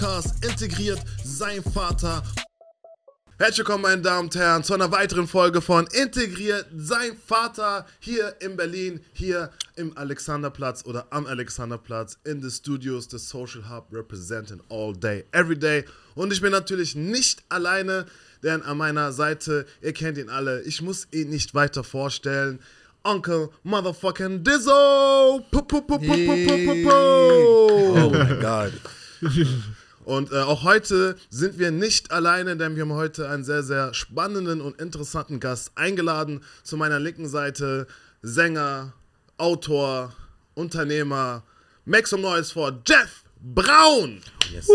Podcast Integriert sein Vater. Herzlich willkommen, meine Damen und Herren, zu einer weiteren Folge von Integriert sein Vater hier in Berlin, hier im Alexanderplatz oder am Alexanderplatz in the Studios des Social Hub representing all day, every day. Und ich bin natürlich nicht alleine, denn an meiner Seite, ihr kennt ihn alle, ich muss ihn nicht weiter vorstellen. Uncle Motherfucking Dizzo! Puh. Oh my God. Und äh, auch heute sind wir nicht alleine, denn wir haben heute einen sehr, sehr spannenden und interessanten Gast eingeladen. Zu meiner linken Seite Sänger, Autor, Unternehmer, Make some noise for Jeff Braun. Yes, sir.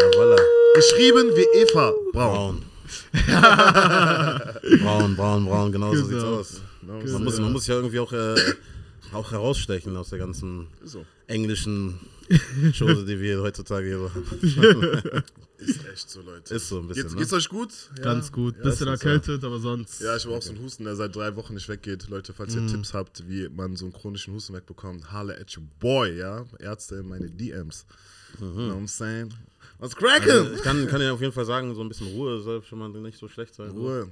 Ja, voilà. Geschrieben wie Eva Braun. Braun. braun, braun, braun, genau so sieht's Genau. aus. Man muss, man muss ja irgendwie auch, äh, auch herausstechen aus der ganzen So. Englischen Chose, die wir heutzutage hier haben. Ist echt so, Leute. Ist so ein bisschen, Geht's, ne? geht's euch gut? Ja. Ganz gut. Ja, Bisschen erkältet, aber sonst. Ja, ich habe auch so einen Husten, der seit drei Wochen nicht weggeht. Leute, falls ihr Tipps habt, wie man so einen chronischen Husten wegbekommt, holla at your boy, ja? Ärzte in meine DMs. You know what I'm saying? Was cracking? Also, ich kann, kann ja auf jeden Fall sagen, so ein bisschen Ruhe soll schon mal nicht so schlecht sein. Ruhe.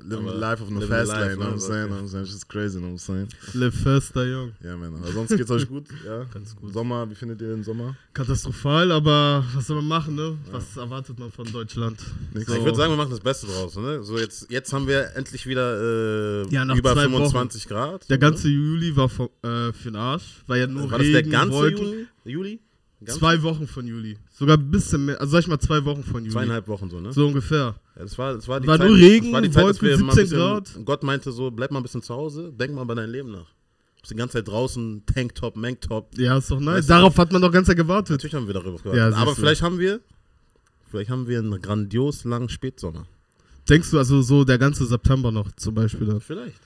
Living the Aber life of the fast the lane, life, know what I'm ne, saying? so, Know what I'm saying? It's just crazy, know what I'm saying? Live faster, Jung. Ja, Männer. Aber sonst geht's euch gut, ja? Ganz gut. Sommer, wie findet ihr den Sommer? Katastrophal, aber was soll man machen, ne? Was erwartet man von Deutschland? So. Ich würde sagen, wir machen das Beste draus. Ne? So jetzt, jetzt haben wir endlich wieder äh, Ja, nach über zwei 25 Grad. Der ganze Juli war für, äh, für den Arsch. War ja nur War das Regen, der ganze Wolken. Juli? Juli? Zwei Wochen von Juli. Sogar ein bisschen mehr. Also sag ich mal zwei Wochen von Juli. Zweieinhalb Wochen so, ne? So ungefähr. Ja, das war, das war die War Zeit, nur Regen, das war die Zeit, dass Wolken, wir mal ein 17 bisschen, Grad. Gott meinte so, bleib mal ein bisschen zu Hause, denk mal über dein Leben nach. Bist die ganze Zeit draußen, Tanktop, Manktop. Ja, ist doch nice. Weißt du- Darauf hat man doch ganz Zeit gewartet. Natürlich haben wir darüber gewartet. Ja, Aber du. vielleicht haben wir, vielleicht haben wir einen grandios langen Spätsommer. Denkst du also so der ganze September noch zum Beispiel? Dann? Vielleicht.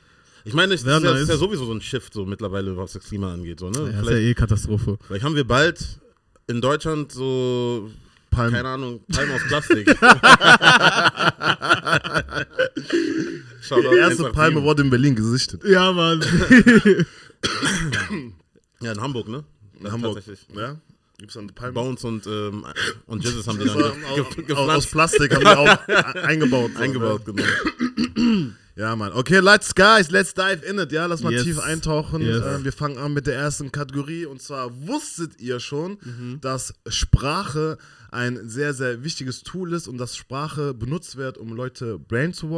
Ich meine, das ist, ja, ist ja sowieso so ein Shift so mittlerweile, was das Klima angeht. So, ne? Ja, ist ja eh Katastrophe. vielleicht haben wir bald in Deutschland so, Palm. keine Ahnung, Palmen aus Plastik. Die erste 187. Palme wurde in Berlin gesichtet. Ja, Mann. Ja, in Hamburg, ne? In Hamburg. Tatsächlich. Ja? Gibt's dann Palme? Bones und, ähm, und Jesus haben die dann ge aus, ge aus, aus gepflanzt, Plastik haben die auch eingebaut. so, eingebaut, Ne? genau. Ja, Mann. Okay, let's guys, let's dive in it. Ja, lass mal Yes. tief eintauchen. Yes. Äh, wir fangen an mit der ersten Kategorie. Und zwar wusstet ihr schon, Mhm. dass Sprache ein sehr, sehr wichtiges Tool ist und dass Sprache benutzt wird, um Leute brain zu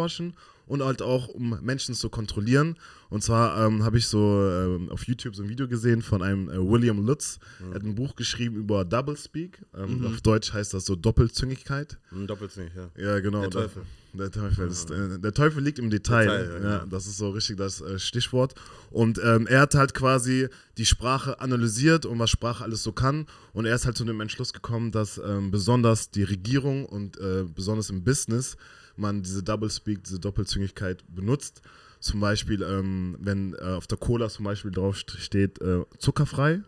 und halt auch um Menschen zu kontrollieren. Und zwar ähm, habe ich so ähm, auf YouTube so ein Video gesehen von einem äh, William Lutz. Er hat ein Buch geschrieben über Doublespeak. Ähm, Auf Deutsch heißt das so Doppelzüngigkeit. Ein Doppelzüngig, ja. Ja, genau. Der Teufel. Der Teufel, ist, äh, der Teufel liegt im Detail. Detail, ja, ja, genau. das ist so richtig das äh, Stichwort. Und ähm, er hat halt quasi die Sprache analysiert und was Sprache alles so kann. Und er ist halt zu dem Entschluss gekommen, dass ähm, besonders die Regierung und äh, besonders im Business man diese Doublespeak, diese Doppelzüngigkeit benutzt. Zum Beispiel, ähm, wenn äh, auf der Cola zum Beispiel drauf st- steht äh, zuckerfrei,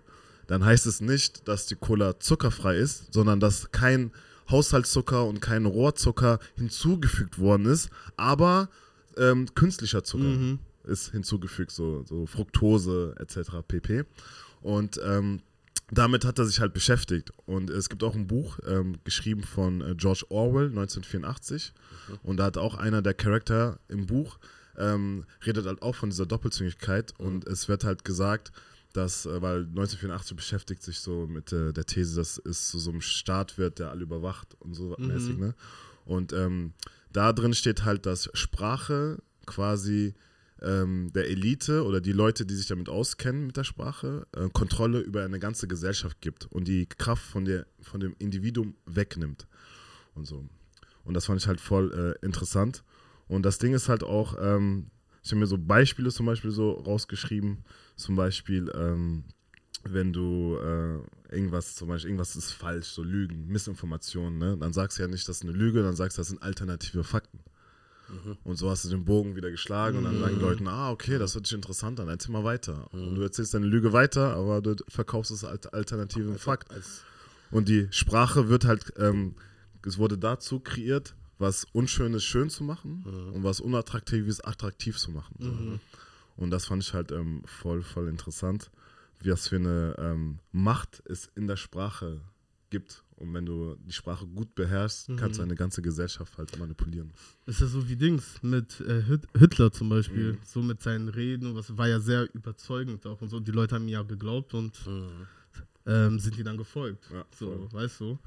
dann heißt es nicht, dass die Cola zuckerfrei ist, sondern dass kein Haushaltszucker und kein Rohrzucker hinzugefügt worden ist, aber ähm, künstlicher Zucker ist hinzugefügt, so, so Fructose etc. pp. Und ähm, damit hat er sich halt beschäftigt. Und es gibt auch ein Buch, ähm, geschrieben von äh, George Orwell, 1984. Und da hat auch einer der Charakter im Buch, ähm, redet halt auch von dieser Doppelzüngigkeit. Und es wird halt gesagt, dass, äh, weil 1984 beschäftigt sich so mit äh, der These, dass es zu so einem Staat wird, der alle überwacht und so mäßig, ne? Und ähm, da drin steht halt, dass Sprache quasi ähm, der Elite oder die Leute, die sich damit auskennen mit der Sprache, äh, Kontrolle über eine ganze Gesellschaft gibt und die Kraft von, der, von dem Individuum wegnimmt und so. Und das fand ich halt voll äh, interessant. Und das Ding ist halt auch, ähm, ich habe mir so Beispiele zum Beispiel so rausgeschrieben, zum Beispiel, ähm, wenn du äh, irgendwas, zum Beispiel, irgendwas ist falsch, so Lügen, Missinformationen, ne? dann sagst du ja nicht, das ist eine Lüge, dann sagst du, das sind alternative Fakten. Und so hast du den Bogen wieder geschlagen und dann sagen die Leute, ah, okay, das hört sich interessant an, erzähl mal weiter. Und du erzählst deine Lüge weiter, aber du verkaufst es als alternativen Fakt. Und die Sprache wird halt, ähm, es wurde dazu kreiert, was Unschönes schön zu machen und was Unattraktives attraktiv zu machen. Und das fand ich halt ähm, voll, voll interessant, wie das für eine ähm, Macht es in der Sprache gibt. Und wenn du die Sprache gut beherrschst, kannst du eine ganze Gesellschaft halt manipulieren. Ist ja so wie Dings mit äh, Hit Hitler zum Beispiel. Mhm. So mit seinen Reden und was war ja sehr überzeugend auch und so. Die Leute haben ihm ja geglaubt und ähm, sind ihm dann gefolgt. Ja, so, voll. weißt du?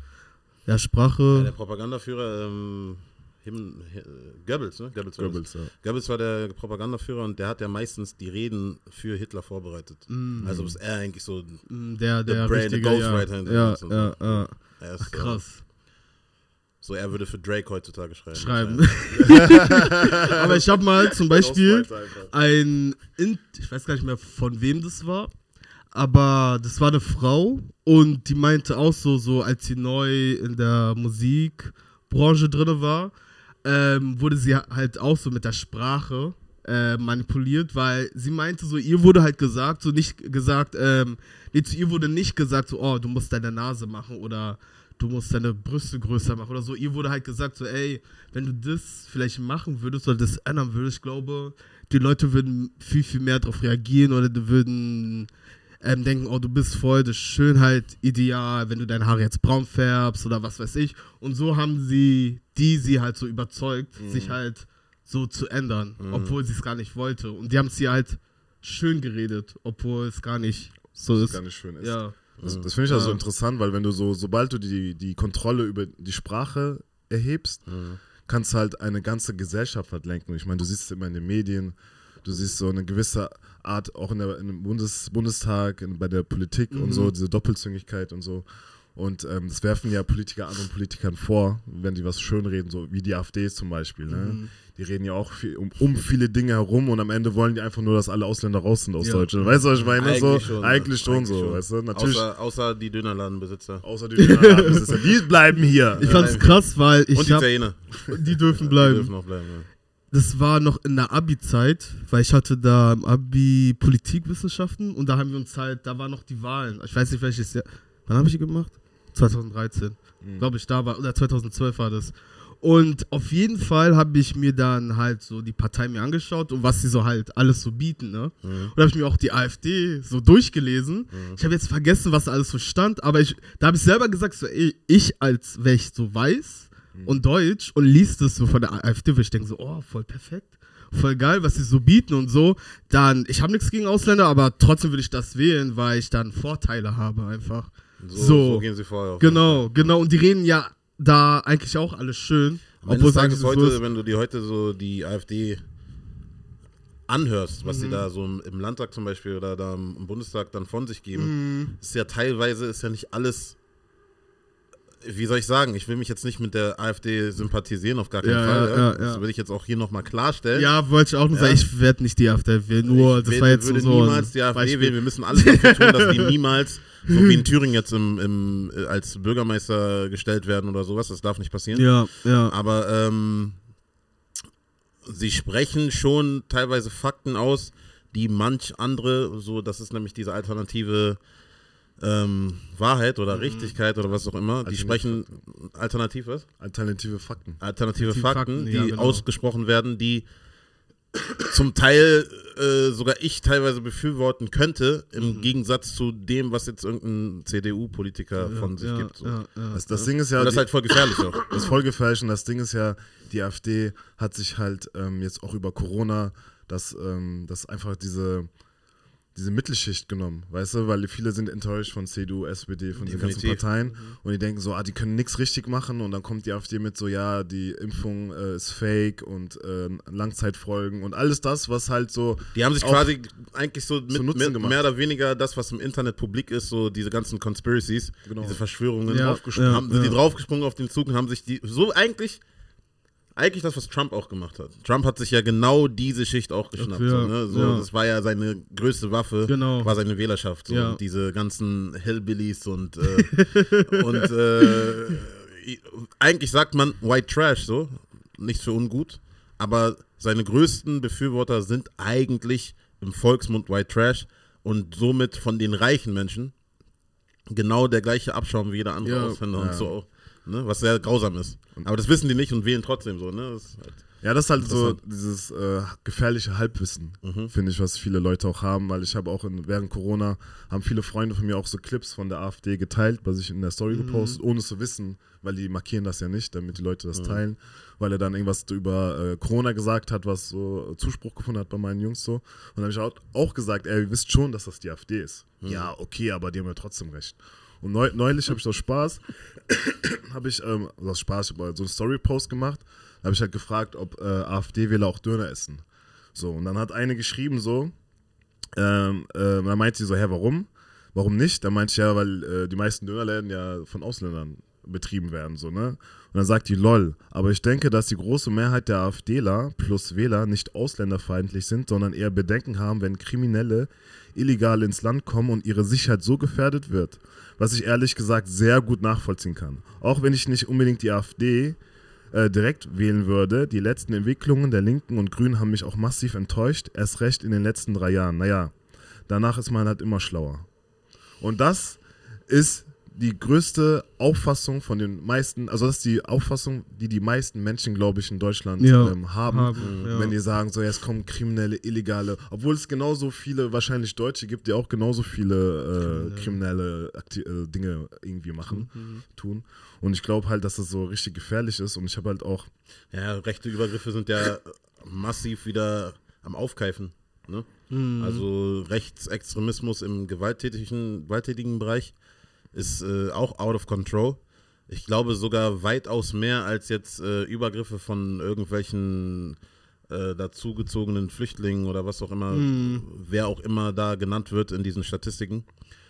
Ja, Ja, Sprache. der Propagandaführer, ähm, Him, Hi- Goebbels, ne? Goebbels. Goebbels, ja. Goebbels war der Propagandaführer und der hat ja meistens die Reden für Hitler vorbereitet. Also ist er eigentlich so, Mm, der, The der Brain, the richtige, Ghostwriter ja. Ja, ja, ja. er ist Ach, krass. So, er würde für Drake heutzutage schreiben. Schreiben. Aber ich habe mal zum Beispiel ein, In ich weiß gar nicht mehr von wem das war, aber das war eine Frau und die meinte auch so, so als sie neu in der Musikbranche drin war, ähm, wurde sie halt auch so mit der Sprache äh, manipuliert, weil sie meinte so, ihr wurde halt gesagt, so nicht gesagt, ähm, nee, zu ihr wurde nicht gesagt, so, oh, du musst deine Nase machen oder du musst deine Brüste größer machen oder so. Ihr wurde halt gesagt, so, ey, wenn du das vielleicht machen würdest oder das ändern würdest, ich glaube, die Leute würden viel, viel mehr darauf reagieren oder die würden ähm, denken, oh, du bist voll das Schönheit-Ideal, wenn du deine Haare jetzt braun färbst oder was weiß ich. Und so haben sie die sie halt so überzeugt, sich halt so zu ändern, obwohl sie es gar nicht wollte. Und die haben es ihr halt schön geredet, obwohl es gar nicht so Das ist. gar nicht schön ist. Ja. Das, das finde ich also Ja. interessant, weil wenn du so, sobald du die, die Kontrolle über die Sprache erhebst, kannst du halt eine ganze Gesellschaft halt lenken. Ich meine, du siehst es immer in den Medien, du siehst so eine gewisse Art auch in der, dem Bundes, Bundestag, in, bei der Politik und so, diese Doppelzüngigkeit und so. Und ähm, das werfen ja Politiker anderen Politikern vor, wenn die was schönreden, so wie die AfD zum Beispiel. Ne? Die reden ja auch viel, um, um viele Dinge herum und am Ende wollen die einfach nur, dass alle Ausländer raus sind aus Ja. Deutschland. Weißt du, was ich meine? Eigentlich so, schon, eigentlich schon eigentlich so, schon. weißt du? Natürlich. Außer, außer die Dönerladenbesitzer. Außer die Dönerladenbesitzer. die bleiben hier. Ich fand's krass, weil ich Und die hab, Italiener. die dürfen Die bleiben. dürfen auch bleiben. Ja. Das war noch in der Abi-Zeit, weil ich hatte da im Abi Politikwissenschaften und da haben wir uns halt, da waren noch die Wahlen. Ich weiß nicht, welches Jahr. Wann habe ich die gemacht? 2013. Glaube ich, da war, oder 2012 war das. Und auf jeden Fall habe ich mir dann halt so die Partei mir angeschaut und was sie so halt alles so bieten, ne? Und da habe ich mir auch die AfD so durchgelesen. Ich habe jetzt vergessen, was alles so stand, aber ich, da habe ich selber gesagt, so, ey, ich als wäre ich so weiß und deutsch und liest das so von der AfD, wo ich denke so, oh, voll perfekt. Voll geil, was sie so bieten und so. Dann, ich habe nichts gegen Ausländer, aber trotzdem würde ich das wählen, weil ich dann Vorteile habe einfach. So, So. so gehen sie vorher. auf. Genau, genau. Und die reden ja da eigentlich auch alles schön. Am Ende Obwohl des Tages so heute, ist. wenn du dir heute so die AfD anhörst, was Mhm. sie da so im, Landtag zum Beispiel oder da im, im Bundestag dann von sich geben, Mhm. ist ja teilweise ist ja nicht alles. Wie soll ich sagen? Ich will mich jetzt nicht mit der AfD sympathisieren, auf gar keinen Ja, Fall. ja, Ja, Das will ich jetzt auch hier nochmal klarstellen. Ja, wollte ich auch nur sagen, ich werde nicht die AfD wählen, nur ich das will- war jetzt würde so niemals die AfD Beispiel. wählen. Wir müssen alles dafür tun, dass die niemals, so wie in Thüringen jetzt im, im, äh, als Bürgermeister gestellt werden oder sowas. Das darf nicht passieren. Ja, ja. Aber ähm, sie sprechen schon teilweise Fakten aus, die manch andere, so das ist nämlich diese alternative ähm, Wahrheit oder Richtigkeit oder was auch immer, die sprechen alternativ was? Alternative Fakten. Alternative Alternative Fakten, Fakten, die ja, genau. ausgesprochen werden, die zum Teil äh, sogar ich teilweise befürworten könnte, im Gegensatz zu dem, was jetzt irgendein CDU-Politiker von sich ja, gibt. So. Ja, ja. Das, das Ding ist ja, Und das ist halt voll gefährlich auch. das ist voll gefährlich und das Ding ist ja, die AfD hat sich halt ähm, jetzt auch über Corona das, ähm, das einfach diese, diese Mittelschicht genommen, weißt du, weil viele sind enttäuscht von CDU, SPD, von den ganzen Definitiv. Parteien und die denken so, ah, die können nichts richtig machen und dann kommt die AfD mit so, ja, die Impfung äh, ist fake und äh, Langzeitfolgen und alles das, was halt so Die haben sich quasi eigentlich so mit, mit mehr oder weniger das, was im Internet publik ist, so diese ganzen Conspiracies, Genau. diese Verschwörungen Ja, draufgesprungen, ja, haben, sind ja. die draufgesprungen auf den Zug und haben sich die so eigentlich eigentlich das, was Trump auch gemacht hat. Trump hat sich ja genau diese Schicht auch geschnappt. Ja, so, ne? so, ja. Das war ja seine größte Waffe, Genau. war seine Wählerschaft. So. Ja. Und diese ganzen Hillbillies und, äh, und äh, eigentlich sagt man White Trash so, nicht für ungut, aber seine größten Befürworter sind eigentlich im Volksmund White Trash und somit von den reichen Menschen genau der gleiche Abschaum wie jeder andere. Ausländer und so. Ne? Was sehr grausam ist. Aber das wissen die nicht und wählen trotzdem so. Ne? Das halt Ja, das ist halt so dieses äh, gefährliche Halbwissen, finde ich, was viele Leute auch haben, weil ich habe auch in, während Corona, haben viele Freunde von mir auch so Clips von der AfD geteilt, bei sich in der Story gepostet, ohne zu wissen, weil die markieren das ja nicht, damit die Leute das teilen, weil er dann irgendwas über äh, Corona gesagt hat, was so Zuspruch gefunden hat bei meinen Jungs so. Und dann habe ich auch, auch gesagt, ey, ihr wisst schon, dass das die AfD ist. Ja, okay, aber die haben ja trotzdem recht. Und neu, neulich habe ich aus Spaß, habe ich, ähm, also aus Spaß, ich so einen Story-Post gemacht, habe ich halt gefragt, ob äh, AfD-Wähler auch Döner essen. So, und dann hat eine geschrieben so, ähm, äh, dann meinte sie so, hä, warum? Warum nicht? Dann meinte ich ja, weil äh, die meisten Dönerläden ja von Ausländern betrieben werden, so, ne? Und dann sagt die, lol, aber ich denke, dass die große Mehrheit der AfDler plus Wähler nicht ausländerfeindlich sind, sondern eher Bedenken haben, wenn Kriminelle illegal ins Land kommen und ihre Sicherheit so gefährdet wird. Was ich ehrlich gesagt sehr gut nachvollziehen kann. Auch wenn ich nicht unbedingt die AfD äh, direkt wählen würde. Die letzten Entwicklungen der Linken und Grünen haben mich auch massiv enttäuscht, erst recht in den letzten drei Jahren. Naja, danach ist man halt immer schlauer. Und das ist die größte Auffassung von den meisten, also das ist die Auffassung, die die meisten Menschen, glaube ich, in Deutschland Ja, ähm, haben, haben, ja. wenn die sagen, so jetzt kommen Kriminelle, Illegale, obwohl es genauso viele, wahrscheinlich Deutsche gibt, die auch genauso viele äh, kriminelle Akti äh, Dinge irgendwie machen, tun. Und ich glaube halt, dass das so richtig gefährlich ist und ich habe halt auch, Ja, rechte Übergriffe sind ja massiv wieder am Aufkeifen. Ne? Also Rechtsextremismus im gewalttätigen, gewalttätigen Bereich ist äh, auch out of control. Ich glaube sogar weitaus mehr als jetzt äh, Übergriffe von irgendwelchen äh, dazugezogenen Flüchtlingen oder was auch immer, wer auch immer da genannt wird in diesen Statistiken.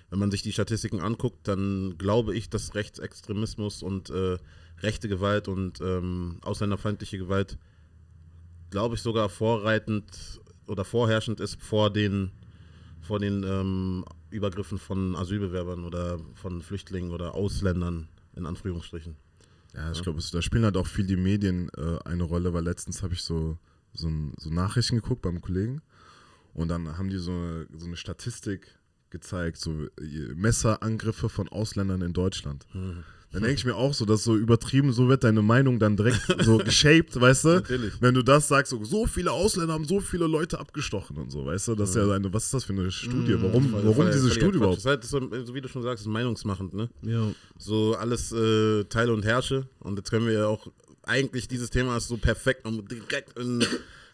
Wenn man sich die Statistiken anguckt, dann glaube ich, dass Rechtsextremismus und äh, rechte Gewalt und ähm, ausländerfeindliche Gewalt, glaube ich, sogar vorreitend oder vorherrschend ist vor den, vor den ähm, Übergriffen von Asylbewerbern oder von Flüchtlingen oder Ausländern, in Anführungsstrichen. ja, ich glaube, da spielen halt auch viel die Medien äh, eine Rolle, weil letztens habe ich so, so, so Nachrichten geguckt beim Kollegen und dann haben die so eine, so eine Statistik gezeigt, so äh, Messerangriffe von Ausländern in Deutschland. Dann denke ich mir auch so, dass so übertrieben, so wird deine Meinung dann direkt so geshaped, weißt du? Natürlich. Wenn du das sagst, so, so viele Ausländer haben so viele Leute abgestochen und so, weißt du? Das ist ja eine, was ist das für eine Studie? Warum, Voll- warum diese Studie überhaupt? Das ist halt, so, so wie du schon sagst, ist meinungsmachend, ne? Ja. So alles äh, Teile und Herrsche. Und jetzt können wir ja auch, eigentlich dieses Thema ist so perfekt, um direkt in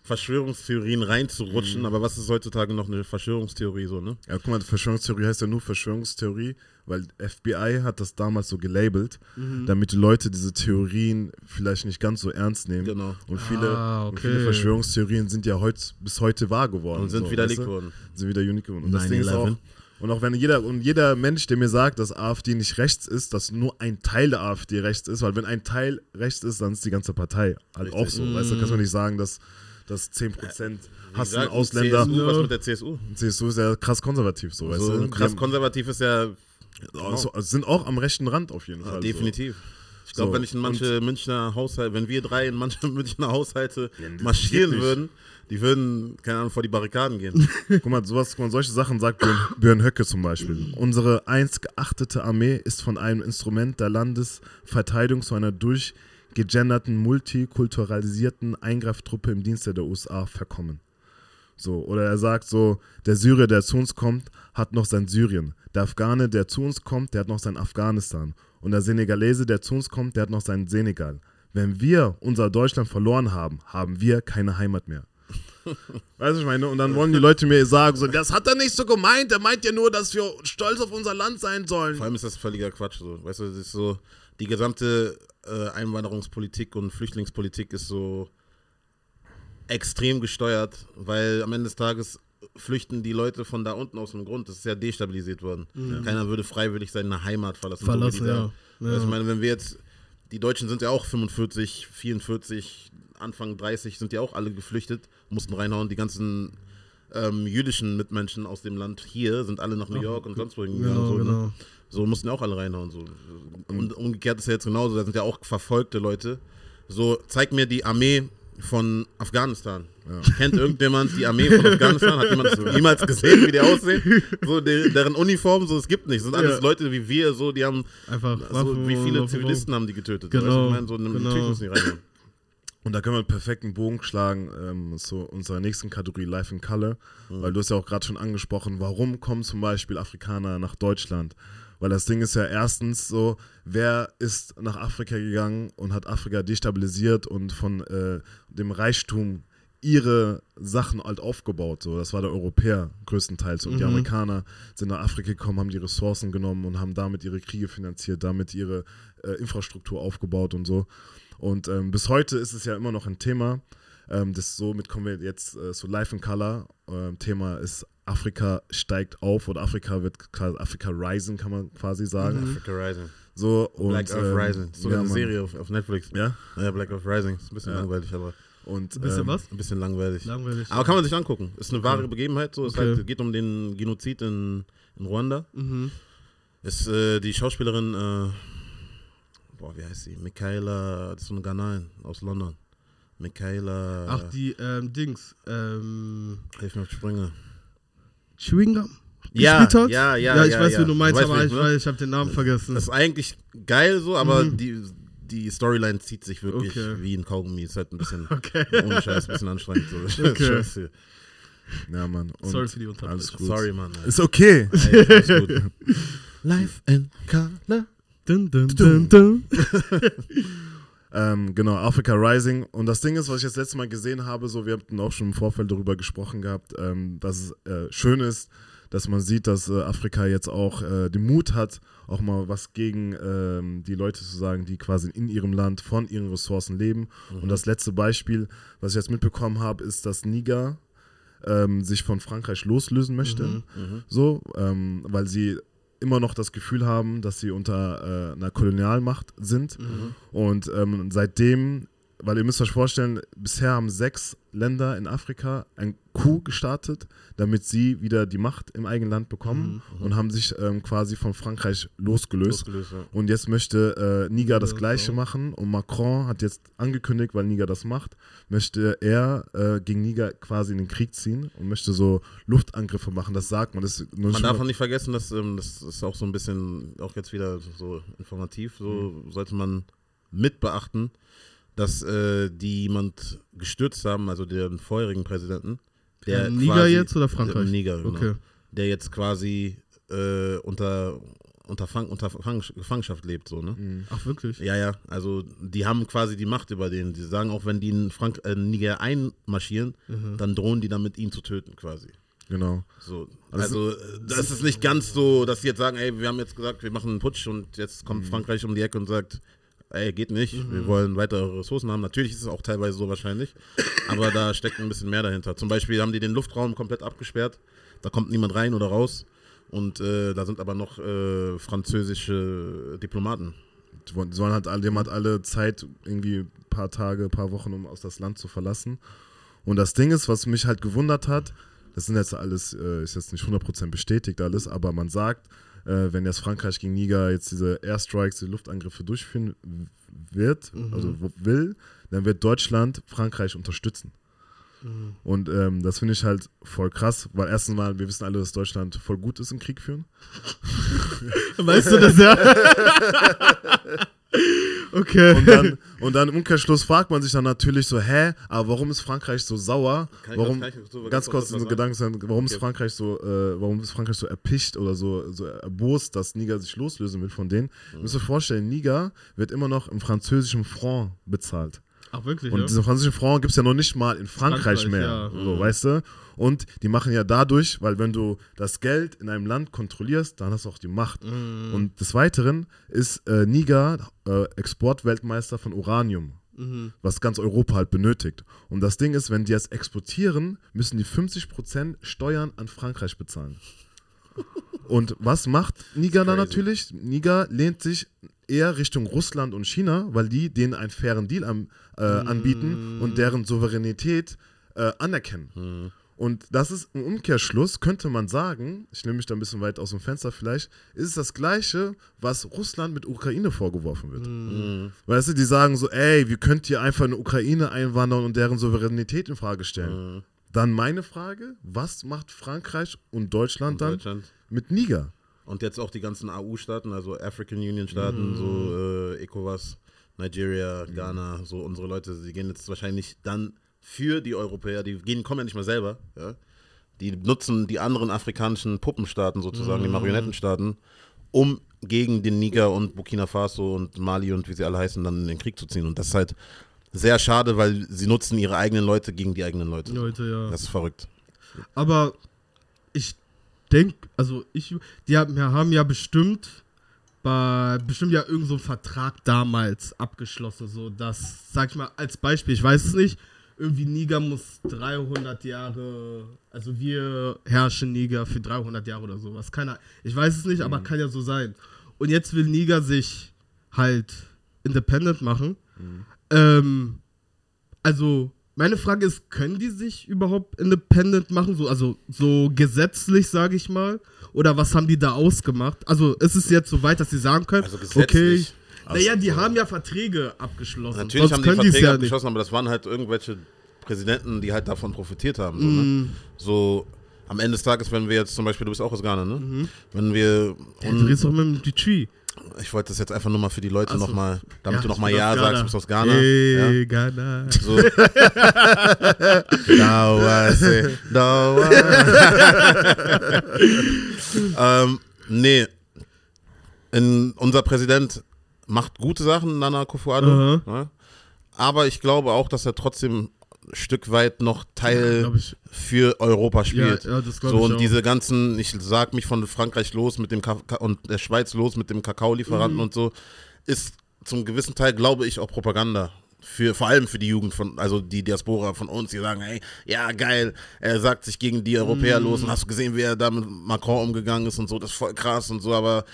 Verschwörungstheorien reinzurutschen. Aber was ist heutzutage noch eine Verschwörungstheorie so, ne? Ja, guck mal, Verschwörungstheorie heißt ja nur Verschwörungstheorie, weil FBI hat das damals so gelabelt, damit die Leute diese Theorien vielleicht nicht ganz so ernst nehmen. Genau. Und viele, Ah, und viele okay. Verschwörungstheorien sind ja heut, bis heute wahr geworden. Und sind so, widerlegt weißt du? worden. Sind wieder unique geworden. Und das Ding ist 9/11. auch, und auch wenn jeder, und jeder Mensch, der mir sagt, dass AfD nicht rechts ist, dass nur ein Teil der AfD rechts ist, weil wenn ein Teil rechts ist, dann ist die ganze Partei halt auch so. Weißt du, kannst du nicht sagen, dass, dass 10% Wie hassen gesagt, Ausländer. CSU, was mit der CSU? CSU ist ja krass konservativ, so, weißt So du? krass konservativ ist ja also, sind auch am rechten Rand auf jeden Fall. definitiv. Ich glaube, So, wenn ich in manche Münchner Haushalte, wenn wir drei in manche Münchner Haushalte marschieren würden, die würden, keine Ahnung, vor die Barrikaden gehen. So. Guck mal, sowas, guck mal, solche Sachen sagt Björn, Björn Höcke zum Beispiel. Unsere einst geachtete Armee ist von einem Instrument der Landesverteidigung zu einer durchgegenderten, multikulturalisierten Eingreiftruppe im Dienste der USA verkommen. So, oder er sagt so, der Syrer, der zu uns kommt, hat noch sein Syrien. Der Afghane, der zu uns kommt, der hat noch sein Afghanistan. Und der Senegalese, der zu uns kommt, der hat noch sein Senegal. Wenn wir unser Deutschland verloren haben, haben wir keine Heimat mehr. Weißt du, ich meine, und dann wollen die Leute mir sagen, so, das hat er nicht so gemeint, er meint ja nur, dass wir stolz auf unser Land sein sollen. Vor allem ist das völliger Quatsch. So. Weißt du, das ist so, die gesamte äh, Einwanderungspolitik und Flüchtlingspolitik ist so extrem gesteuert, weil am Ende des Tages flüchten die Leute von da unten aus dem Grund. Das ist ja destabilisiert worden. Keiner würde freiwillig seine Heimat verlassen. Verlassen, die ja. Ja. Also ich meine, wenn wir jetzt, die Deutschen sind ja auch 45, 44, Anfang 30 sind ja auch alle geflüchtet, mussten reinhauen. Die ganzen ähm, jüdischen Mitmenschen aus dem Land hier sind alle nach New York und sonst wo hingegangen. Genau, so, ne? genau. So mussten ja auch alle reinhauen. So. Und umgekehrt ist ja jetzt genauso, da sind ja auch verfolgte Leute. So, zeig mir die Armee, von Afghanistan. Kennt irgendjemand die Armee von Afghanistan? Hat jemand das jemals gesehen, wie die aussehen? So, die, deren Uniform, so, es gibt nicht. Das sind alles Ja. Leute wie wir, so, die haben, Einfach so, Waffen wie viele Zivilisten haben die getötet? Genau, Weißt du, ich meine, so, genau. natürlich müssen die reingehen. Und da können wir einen perfekten Bogen schlagen ähm, zu unserer nächsten Kategorie Life in Color, weil du hast ja auch gerade schon angesprochen, warum kommen zum Beispiel Afrikaner nach Deutschland? Weil das Ding ist ja erstens so, wer ist nach Afrika gegangen und hat Afrika destabilisiert und von äh, dem Reichtum ihre Sachen halt aufgebaut. So, das war der Europäer größtenteils. Und die Mhm. Amerikaner sind nach Afrika gekommen, haben die Ressourcen genommen und haben damit ihre Kriege finanziert, damit ihre äh, Infrastruktur aufgebaut und so. Und ähm, bis heute ist es ja immer noch ein Thema. Ähm, das somit kommen wir jetzt äh, zu Life in Color. Ähm, Thema ist Afrika steigt auf oder Afrika wird quasi- Afrika Rising, kann man quasi sagen. Africa Rising. So und Black Earth ähm, Rising. So ja, eine Mann. Serie auf, auf Netflix. Ja. Ja, Black Earth Rising. Ist ein bisschen Ja. langweilig, aber Und Ein bisschen ähm, was? ein bisschen langweilig. Langweilig. Aber kann man sich angucken. Ist eine wahre Begebenheit. So. Es Okay. halt, geht um den Genozid in, in Ruanda. Mhm. Ist äh, die Schauspielerin, äh, boah, wie heißt sie? Michaela, das ist so eine Ghanain aus London. Michaela, Ach, die ähm, Dings. Ähm, hilf mir auf die Sprünge. Chewing Gum? Ja, gespielt hat? ja, ja, Ja, ich ja, weiß, ja. wie du meinst, aber ich, weiß, ich habe den Namen vergessen. Das ist eigentlich geil so, aber Mhm. die, die Storyline zieht sich wirklich Okay. wie ein Kaugummi. Ist halt ein bisschen, Okay. ohne Scheiß, ein bisschen anstrengend. So. Okay. Scheiße. ja, Mann. Und Sorry für die Unterbrechung. Alles gut. Sorry, Mann. Alter. Ist okay. Gut. Life and Color. Dun, dun, dun, dun. Ähm, genau, Africa Rising. Und das Ding ist, was ich das letzte Mal gesehen habe, so, wir hatten auch schon im Vorfeld darüber gesprochen gehabt, ähm, dass es äh, schön ist, dass man sieht, dass äh, Afrika jetzt auch äh, den Mut hat, auch mal was gegen ähm, die Leute zu sagen, die quasi in ihrem Land von ihren Ressourcen leben. Und das letzte Beispiel, was ich jetzt mitbekommen habe, ist, dass Niger ähm, sich von Frankreich loslösen möchte. Mhm. So, ähm, weil sie immer noch das Gefühl haben, dass sie unter äh, einer Kolonialmacht sind. Mhm. Und ähm, seitdem, weil ihr müsst euch vorstellen, bisher haben sechs Länder in Afrika ein Coup gestartet, damit sie wieder die Macht im eigenen Land bekommen und haben sich ähm, quasi von Frankreich losgelöst. Losgelöst, ja. Und jetzt möchte äh, Niger das Ja, Gleiche machen und Macron hat jetzt angekündigt, weil Niger das macht, möchte er äh, gegen Niger quasi in den Krieg ziehen und möchte so Luftangriffe machen. Das sagt man. Das Man darf auch nicht vergessen, dass ähm, das ist auch so ein bisschen, auch jetzt wieder so informativ, so Mhm. sollte man mit beachten, dass äh, die jemand gestürzt haben, also den vorherigen Präsidenten. Der Ähm, Niger quasi- jetzt oder Frankreich? Äh, Niger, genau. Okay. Der jetzt quasi äh, unter, unter, Fang, unter Fang, Gefangenschaft lebt, so, ne? Mhm. Ach, wirklich? Ja, ja, also die haben quasi die Macht über den. Die sagen auch, wenn die in Frank äh, Niger einmarschieren, Mhm. dann drohen die damit, ihn zu töten, quasi. Genau. So, Also- also, äh, das ist nicht ganz so, dass sie jetzt sagen, ey, wir haben jetzt gesagt, wir machen einen Putsch und jetzt kommt Frankreich um die Ecke und sagt, ey, geht nicht, wir wollen weitere Ressourcen haben. Natürlich ist es auch teilweise so wahrscheinlich, aber da steckt ein bisschen mehr dahinter. Zum Beispiel haben die den Luftraum komplett abgesperrt, da kommt niemand rein oder raus und äh, da sind aber noch äh, französische Diplomaten. Die sollen halt alle, die haben halt alle Zeit, irgendwie ein paar Tage, ein paar Wochen, um aus das Land zu verlassen. Und das Ding ist, was mich halt gewundert hat, das sind jetzt alles, äh, ist jetzt nicht 100% bestätigt alles, aber man sagt, äh, wenn jetzt Frankreich gegen Niger jetzt diese Airstrikes, die Luftangriffe durchführen wird, also wo- will, dann wird Deutschland Frankreich unterstützen. Und ähm, das finde ich halt voll krass, weil erstens mal, wir wissen alle, dass Deutschland voll gut ist im Krieg führen. Weißt du das ja? okay. Und dann, und dann im Umkehrschluss fragt man sich dann natürlich so, hä, aber warum ist Frankreich so sauer? Kann ich Warum, was- kann ich ganz kurz diesen Gedanken sein, warum ist Okay. Frankreich so, äh, warum ist Frankreich so erpicht oder so, so erbost, dass Niger sich loslösen will von denen? Mhm. Ihr müsst euch vorstellen, Niger wird immer noch im französischen Franc bezahlt. Ach, wirklich? Und ja? diesen französischen Franc gibt es ja noch nicht mal in Frankreich, Frankreich, mehr. ja. So, Mhm. weißt du? Und die machen ja dadurch, weil wenn du das Geld in einem Land kontrollierst, dann hast du auch die Macht. Mhm. Und des Weiteren ist äh, Niger äh, Exportweltmeister von Uranium, Mhm. was ganz Europa halt benötigt. Und das Ding ist, wenn die es exportieren, müssen die 50% Steuern an Frankreich bezahlen. Und was macht Niger dann Crazy. natürlich? Niger lehnt sich eher Richtung Russland und China, weil die denen einen fairen Deal am, äh, anbieten und deren Souveränität äh, anerkennen. Und das ist im Umkehrschluss, könnte man sagen, ich nehme mich da ein bisschen weit aus dem Fenster vielleicht, ist es das Gleiche, was Russland mit Ukraine vorgeworfen wird. Mhm. Weißt du, die sagen so, ey, wie könnt ihr einfach in die Ukraine einwandern und deren Souveränität in Frage stellen? Mhm. Dann meine Frage, was macht Frankreich und Deutschland dann Deutschland. mit Niger? Und jetzt auch die ganzen AU-Staaten, also African Union-Staaten, Mhm. so äh, ECOWAS, Nigeria, Ghana, so unsere Leute, die gehen jetzt wahrscheinlich dann für die Europäer, die gehen, kommen ja nicht mal selber, ja? die nutzen die anderen afrikanischen Puppenstaaten sozusagen, Mhm. die Marionettenstaaten, um gegen den Niger und Burkina Faso und Mali und wie sie alle heißen, dann in den Krieg zu ziehen. Und das ist halt sehr schade, weil sie nutzen ihre eigenen Leute gegen die eigenen Leute. Leute, ja. Das ist verrückt. Aber ich denke, also ich, die haben, ja- haben ja bestimmt bei bestimmt ja irgend so einen Vertrag damals abgeschlossen, so dass, sag ich mal, als Beispiel, ich weiß es nicht, irgendwie Niger muss 300 Jahre, also wir herrschen Niger für 300 Jahre oder sowas. Keine. Ich weiß es nicht, aber kann ja so sein. Und jetzt will Niger sich halt independent machen. Ähm, also, meine Frage ist, können die sich überhaupt independent machen? So, also so gesetzlich, sage ich mal? Oder was haben die da ausgemacht? Also ist es jetzt so weit, dass sie sagen können, Also okay, naja, die haben ja Verträge abgeschlossen. Natürlich Sonst haben die Verträge ja abgeschlossen, aber das waren halt irgendwelche Präsidenten, die halt davon profitiert haben. So, Mm. ne? so am Ende des Tages, wenn wir jetzt zum Beispiel, du bist auch aus Ghana, ne? Mhm. Wenn wir, nicht. Du redest doch mit dem Tree. Ich wollte das jetzt einfach nur mal für die Leute Ach so. nochmal, damit Ja, du nochmal Ja sagst, du bist aus Ghana. Hey, Ja? Ghana. So. Dauer, se, Dauer. ähm, nee. In, unser Präsident macht gute Sachen, Nana Akufo-Addo. Aha. Ne? Aber ich glaube auch, dass er trotzdem Stück weit noch Teil ich. für Europa spielt. Ja, ja, das so und diese ganzen, ich sag mich von Frankreich los mit dem Ka- und der Schweiz los mit dem Kakaolieferanten Mhm. und so, ist zum gewissen Teil, glaube ich, auch Propaganda. Für, vor allem für die Jugend von, also die Diaspora von uns, die sagen, hey, ja geil, er sagt sich gegen die Europäer Mhm. los und hast du gesehen, wie er da mit Macron umgegangen ist und so, das ist voll krass und so, aber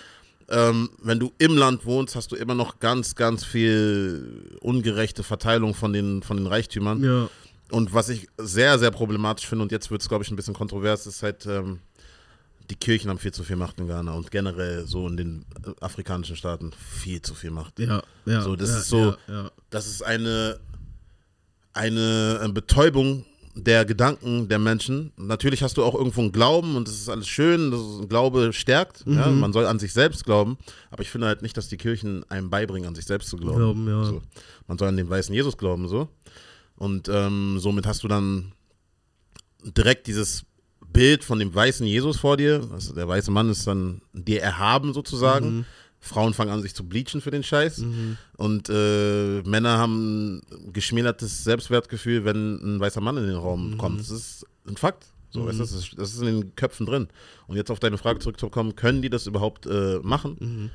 ähm, wenn du im Land wohnst, hast du immer noch ganz, ganz viel ungerechte Verteilung von den, von den Reichtümern. Ja. Und was ich sehr, sehr problematisch finde, und jetzt wird es, glaube ich, ein bisschen kontrovers, ist halt, ähm, die Kirchen haben viel zu viel Macht in Ghana und generell so in den äh, afrikanischen Staaten viel zu viel Macht. Ja, ja. So, das ja, ist so- Ja, ja. Das ist eine, eine äh, Betäubung der Gedanken der Menschen. Natürlich hast du auch irgendwo einen Glauben und das ist alles schön, das ist, ein Glaube stärkt. Ja, Mhm. man soll an sich selbst glauben, aber ich finde halt nicht, dass die Kirchen einem beibringen, an sich selbst zu glauben. Glauben, ja. So. Man soll an den weißen Jesus glauben, so. Und ähm, somit hast du dann direkt dieses Bild von dem weißen Jesus vor dir. Also der weiße Mann ist dann dir erhaben sozusagen. Mhm. Frauen fangen an, sich zu bleachen für den Scheiß. Und äh, Männer haben ein geschmälertes Selbstwertgefühl, wenn ein weißer Mann in den Raum Mhm. kommt. Das ist ein Fakt. So, du, das, ist, das ist in den Köpfen drin. Und jetzt auf deine Frage zurückzukommen, können die das überhaupt äh, machen?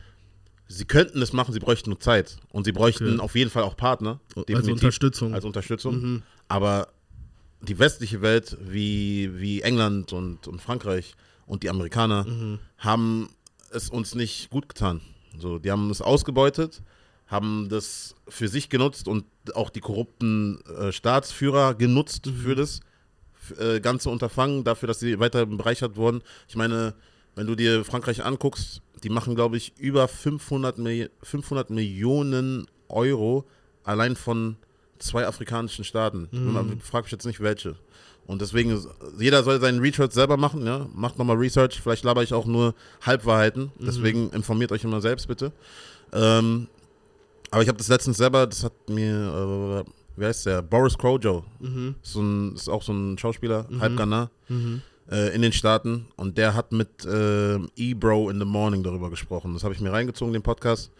Sie könnten es machen, sie bräuchten nur Zeit. Und sie bräuchten Okay. auf jeden Fall auch Partner. Als. Unterstützung. Als Unterstützung. Mhm. Aber die westliche Welt, wie, wie England und, und Frankreich und die Amerikaner, Mhm. haben es uns nicht gut getan. So, die haben es ausgebeutet, haben das für sich genutzt und auch die korrupten äh, Staatsführer genutzt Mhm. für das äh, ganze Unterfangen, dafür, dass sie weiter bereichert wurden. Ich meine, wenn du dir Frankreich anguckst, die machen, glaube ich, über 500, Milli 500 Millionen Euro allein von zwei afrikanischen Staaten. Man fragt mich jetzt nicht welche. Und deswegen, jeder soll seinen Research selber machen, ja. Macht nochmal Research, vielleicht laber ich auch nur Halbwahrheiten. Deswegen informiert euch immer selbst, bitte. Ähm, aber ich habe das letztens selber, das hat mir, äh, wie heißt der? Boris Krojo. Mhm. So ein, ist auch so ein Schauspieler, halb Ghana, Mhm. Äh, in den Staaten. Und der hat mit äh, E-Bro in the Morning darüber gesprochen. Das habe ich mir reingezogen, den Podcast.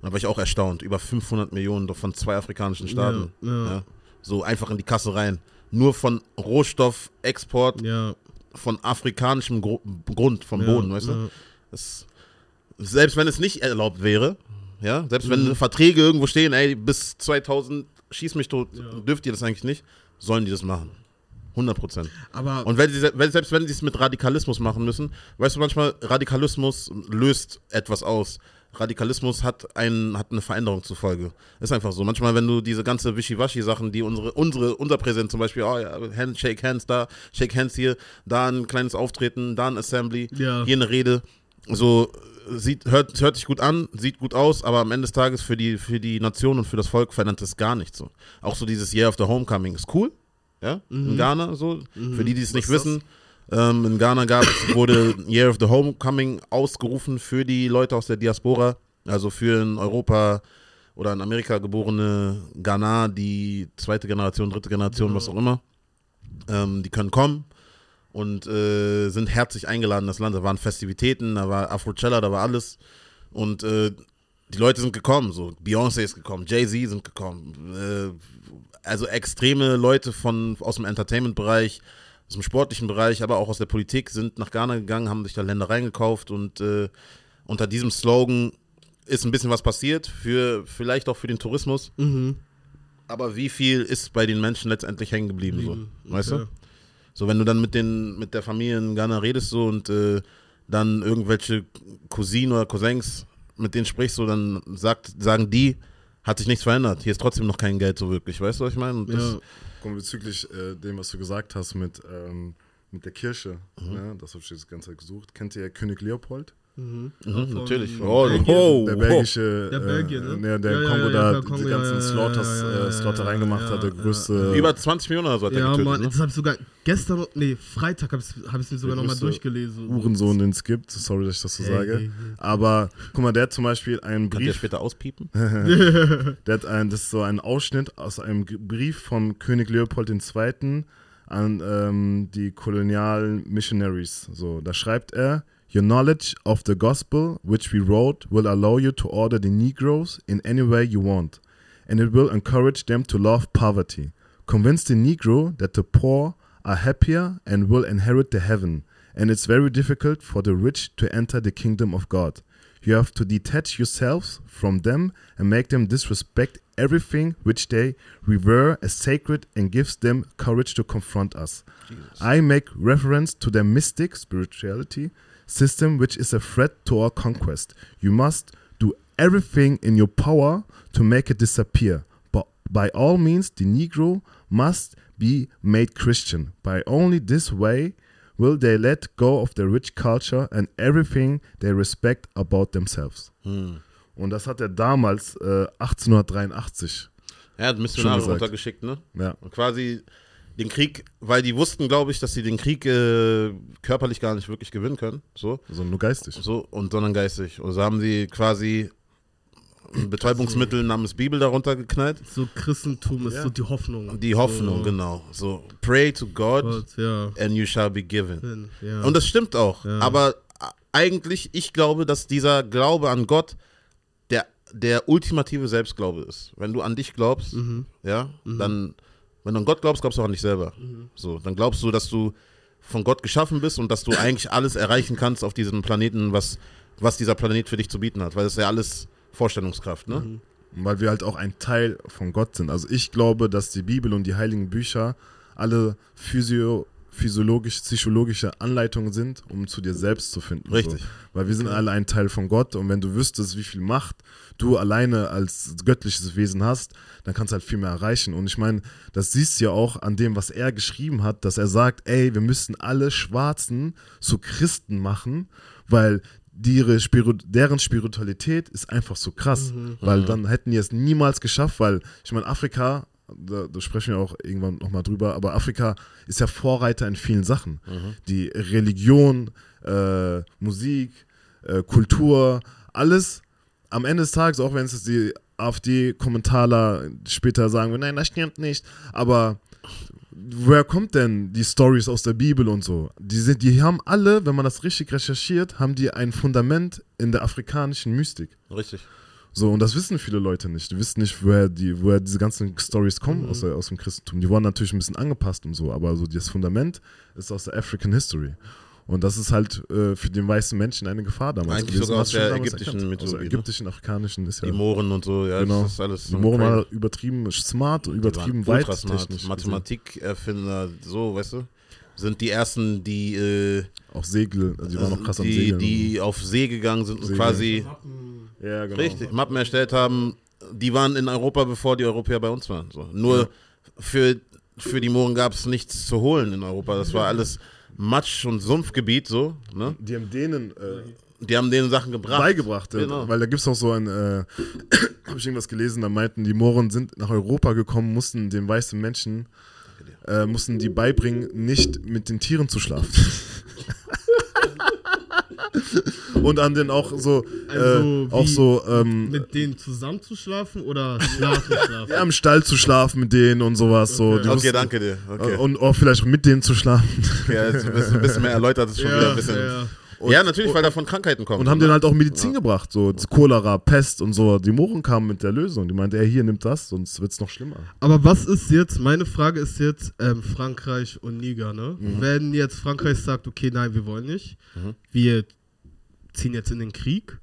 Und da war ich auch erstaunt. Über 500 Millionen von zwei afrikanischen Staaten. Ja, ja. Ja. So einfach in die Kasse rein. Nur von Rohstoffexport von afrikanischem Gru Grund, vom Boden, weißt du? Das, selbst wenn es nicht erlaubt wäre, ja, selbst Mhm. wenn Verträge irgendwo stehen, ey, bis 2000 schieß mich tot, dürft ihr das eigentlich nicht, sollen die das machen. 100 Prozent. Aber Und wenn sie, selbst wenn sie es mit Radikalismus machen müssen, weißt du, manchmal Radikalismus löst etwas aus. Radikalismus hat, ein, hat eine Veränderung zur Folge. Ist einfach so. Manchmal, wenn du diese ganze Wischiwaschi-Sachen, die unsere, unsere, unser Präsident zum Beispiel, oh ja, Hand, Shake Hands da, Shake Hands hier, da ein kleines Auftreten, da ein Assembly, Ja. hier eine Rede, so sieht, hört, hört sich gut an, sieht gut aus, aber am Ende des Tages für die, für die Nation und für das Volk verändert es gar nichts so. Auch so dieses Year of the Homecoming ist cool, ja, in Ghana so. Für die, die es nicht wissen, ähm, in Ghana gab, wurde Year of the Homecoming ausgerufen für die Leute aus der Diaspora, also für in Europa oder in Amerika geborene Ghana, die zweite Generation, dritte Generation, was auch immer. Ähm, die können kommen und äh, sind herzlich eingeladen in das Land. Da waren Festivitäten, da war Afrocella, da war alles. Und äh, die Leute sind gekommen, so Beyoncé ist gekommen, Jay-Z sind gekommen. Äh, also extreme Leute von, aus dem Entertainment-Bereich, aus dem sportlichen Bereich, aber auch aus der Politik sind nach Ghana gegangen, haben sich da Ländereien gekauft und äh, unter diesem Slogan ist ein bisschen was passiert, für, vielleicht auch für den Tourismus. Mhm. Aber wie viel ist bei den Menschen letztendlich hängen geblieben? So, Mhm, weißt okay. du? So, wenn du dann mit, den, mit der Familie in Ghana redest so und äh, dann irgendwelche Cousinen oder Cousins mit denen sprichst, so, dann sagt, sagen die, hat sich nichts verändert. Hier ist trotzdem noch kein Geld so wirklich. Weißt du, was ich meine? Ja. Mal, bezüglich äh, dem, was du gesagt hast mit, ähm, mit der Kirche, ne, das habe ich jetzt die ganze Zeit gesucht. Kennt ihr König Leopold? Mhm. Mhm, Von natürlich. Belgien. Oh, oh, der oh. belgische, Der äh, Belgier, ne? der, der Ja, ja, Kongo ja, da ja, die Kongo, ganzen ja, ja, Slaughters, ja, ja, äh, Slaughtereien ja, gemacht ja, hat, der ja, größte. ja. Über 20 Millionen oder so hat er Ja, getötet, Mann, ne? das habe ich sogar gestern, nee, Freitag habe ich es mir sogar Der nochmal durchgelesen. Uhrensohn, den es gibt. Sorry, dass ich das so Hey, sage. hey, hey. Aber guck mal, der hat zum Beispiel einen Kann der Brief. später auspiepen? Der hat ein, das ist so ein Ausschnitt aus einem Brief vom König Leopold II. an ähm, die kolonialen Missionaries. So, da schreibt er: Your knowledge of the gospel, which we wrote, will allow you to order the Negroes in any way you want, and it will encourage them to love poverty. Convince the Negro that the poor are happier and will inherit the heaven, and it's very difficult for the rich to enter the kingdom of God. You have to detach yourselves from them and make them disrespect everything which they revere as sacred and gives them courage to confront us. I make reference to their mystic spirituality system, which is a threat to our conquest. You must do everything in your power to make it disappear. But by all means, the Negro must be made Christian. By only this way will they let go of their rich culture and everything they respect about themselves. Hm. Und das hat er damals äh, 1883. Er hat Missionare Schon gesagt. runtergeschickt, ne? Ja. Und quasi den Krieg, weil die wussten, glaube ich, dass sie den Krieg äh, körperlich gar nicht wirklich gewinnen können. So. Also nur geistig. So, und sondern geistig. Und so haben sie quasi ein Betäubungsmittel namens Bibel darunter geknallt. So Christentum ist Ja. so die Hoffnung. Die Hoffnung, so, genau. So, pray to God Gott, ja. and you shall be given. ja. Und das stimmt auch. Aber eigentlich, ich glaube, dass dieser Glaube an Gott der, der ultimative Selbstglaube ist. Wenn du an dich glaubst, Mhm. ja, dann, wenn du an Gott glaubst, glaubst du auch an dich selber. So, dann glaubst du, dass du von Gott geschaffen bist und dass du eigentlich alles erreichen kannst auf diesem Planeten, was, was dieser Planet für dich zu bieten hat. Weil das ist ja alles Vorstellungskraft, ne? Mhm. Weil wir halt auch ein Teil von Gott sind. Also ich glaube, dass die Bibel und die heiligen Bücher alle physio, physiologisch, psychologische Anleitungen sind, um zu dir selbst zu finden. Richtig. So. Weil wir sind alle ein Teil von Gott und wenn du wüsstest, wie viel Macht du alleine als göttliches Wesen hast, dann kannst du halt viel mehr erreichen. Und ich meine, das siehst du ja auch an dem, was er geschrieben hat, dass er sagt, ey, wir müssen alle Schwarzen zu Christen machen, weil ihre deren Spiritualität ist einfach so krass, weil dann hätten die es niemals geschafft, weil ich meine, Afrika, da, da sprechen wir auch irgendwann nochmal drüber, aber Afrika ist ja Vorreiter in vielen Sachen. Die Religion, äh, Musik, äh, Kultur, alles am Ende des Tages, auch wenn es die AfD-Kommentarer später sagen, nein, das stimmt nicht, aber woher kommt denn die Stories aus der Bibel und so? Die, sind, die haben alle, wenn man das richtig recherchiert, haben die ein Fundament in der afrikanischen Mystik. Richtig. So, und das wissen viele Leute nicht. Die wissen nicht, woher, die, woher diese ganzen Stories kommen aus, der, aus dem Christentum. Die wurden natürlich ein bisschen angepasst und so, aber so das Fundament ist aus der African History. Und das ist halt äh, für den weißen Menschen eine Gefahr damals. Eigentlich gewesen. sogar aus der ägyptischen. Mythologie, Aus der ägyptischen, afrikanischen ist ja. Die Mohren und so, ja, genau. das ist alles die Mohren waren übertrieben smart und übertrieben weit. Mathematikerfinder, so, weißt du, sind die ersten, die, äh, Auch Segel, also die waren noch krass am die, Segeln. die auf See gegangen sind und Segel. quasi ja, genau. richtig Mappen erstellt haben. Die waren in Europa, bevor die Europäer bei uns waren. So. Nur für, für die Mohren gab es nichts zu holen in Europa. Das war alles Matsch- und Sumpfgebiet, so. Ne? Die haben denen äh, Die haben denen Sachen gebracht. beigebracht. ja. Genau. Weil da gibt es auch so ein, äh, habe ich irgendwas gelesen, da meinten, die Mohren sind nach Europa gekommen, mussten den weißen Menschen, äh, mussten die beibringen, nicht mit den Tieren zu schlafen. Und an den auch so, Also äh, auch so, ähm, Mit denen zusammen zu schlafen oder schlafen, schlafen? ja, im Stall zu schlafen mit denen und sowas. So. Okay. Die Okay, danke dir. Okay. Und auch vielleicht mit denen zu schlafen. ja, jetzt ein bisschen, ein bisschen mehr erläutert ist schon wieder ja, ein bisschen. ja. ja, natürlich, weil davon Krankheiten kommen. Und haben denen halt auch Medizin gebracht, so Cholera, Pest und so. Die Mohren kamen mit der Lösung. Die meinte, er hier nimmt das, sonst wird es noch schlimmer. Aber was ist jetzt, meine Frage ist jetzt, ähm, Frankreich und Niger, ne? Mhm. Wenn jetzt Frankreich sagt, okay, nein, wir wollen nicht, Mhm. wir ziehen jetzt in den Krieg,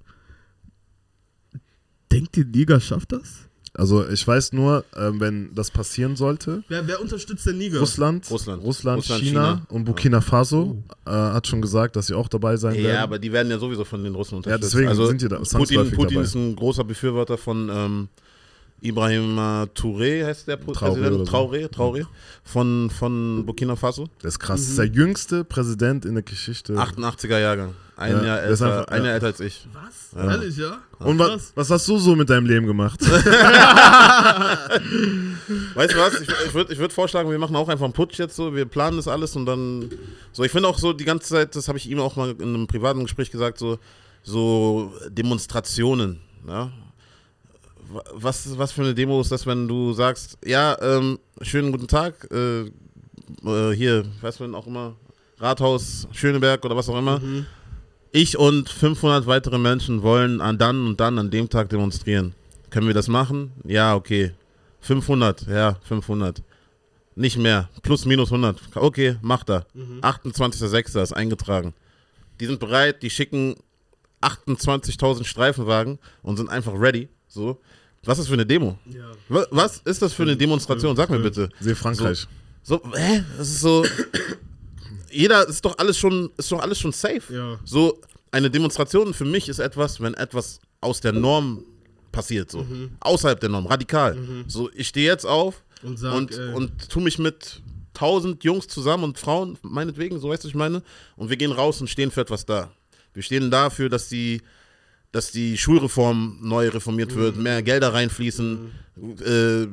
denkt ihr, Niger schafft das? Also ich weiß nur, ähm, wenn das passieren sollte, Wer, wer unterstützt denn Niger? Russland, Russland. Russland, Russland, China, China. und Burkina Faso äh, hat schon gesagt, dass sie auch dabei sein werden. Ja, aber die werden ja sowieso von den Russen unterstützt. deswegen also sind die da Putin, Putin dabei. ist ein großer Befürworter von ähm, Ibrahim Touré, heißt der Präsident? Traoré, Traoré von, von Burkina Faso. Das ist krass. Das ist der jüngste Präsident in der Geschichte. 88er Jahrgang. Ein, Ja, Jahr, älter, einfach- ein ja. Jahr älter als ich. Was? Ehrlich, ja? und was, was hast du so mit deinem Leben gemacht? Weißt du was? Ich, ich würde ich würd vorschlagen, wir machen auch einfach einen Putsch jetzt so. Wir planen das alles und dann. So, ich finde auch so die ganze Zeit, das habe ich ihm auch mal in einem privaten Gespräch gesagt, so, so Demonstrationen. Ja? Wa- Was, was für eine Demo ist das, wenn du sagst, ja, ähm, schönen guten Tag, äh, äh, hier, du denn auch immer, Rathaus Schöneberg oder was auch immer. Ich und 500 weitere Menschen wollen an dann und dann an dem Tag demonstrieren. Können wir das machen? Ja, okay. 500, ja, 500. Nicht mehr. Plus, minus 100. Okay, macht er. 28.06. ist eingetragen. Die sind bereit, die schicken 28.000 Streifenwagen und sind einfach ready. So. Was ist das für eine Demo? Ja. Wa- Was ist das für eine Demonstration? Sag mir bitte. Sehe Frankreich. So, hä? Das ist so. Jeder ist doch alles schon, ist doch alles schon safe. Ja. So, eine Demonstration für mich ist etwas, wenn etwas aus der Norm passiert, so. Außerhalb der Norm, radikal. So, ich stehe jetzt auf Und sag, und, äh, und tu mich mit tausend Jungs zusammen und Frauen, meinetwegen, so weißt du, was ich meine. Und wir gehen raus und stehen für etwas da. Wir stehen dafür, dass die, dass die Schulreform neu reformiert wird, mehr Gelder reinfließen, äh,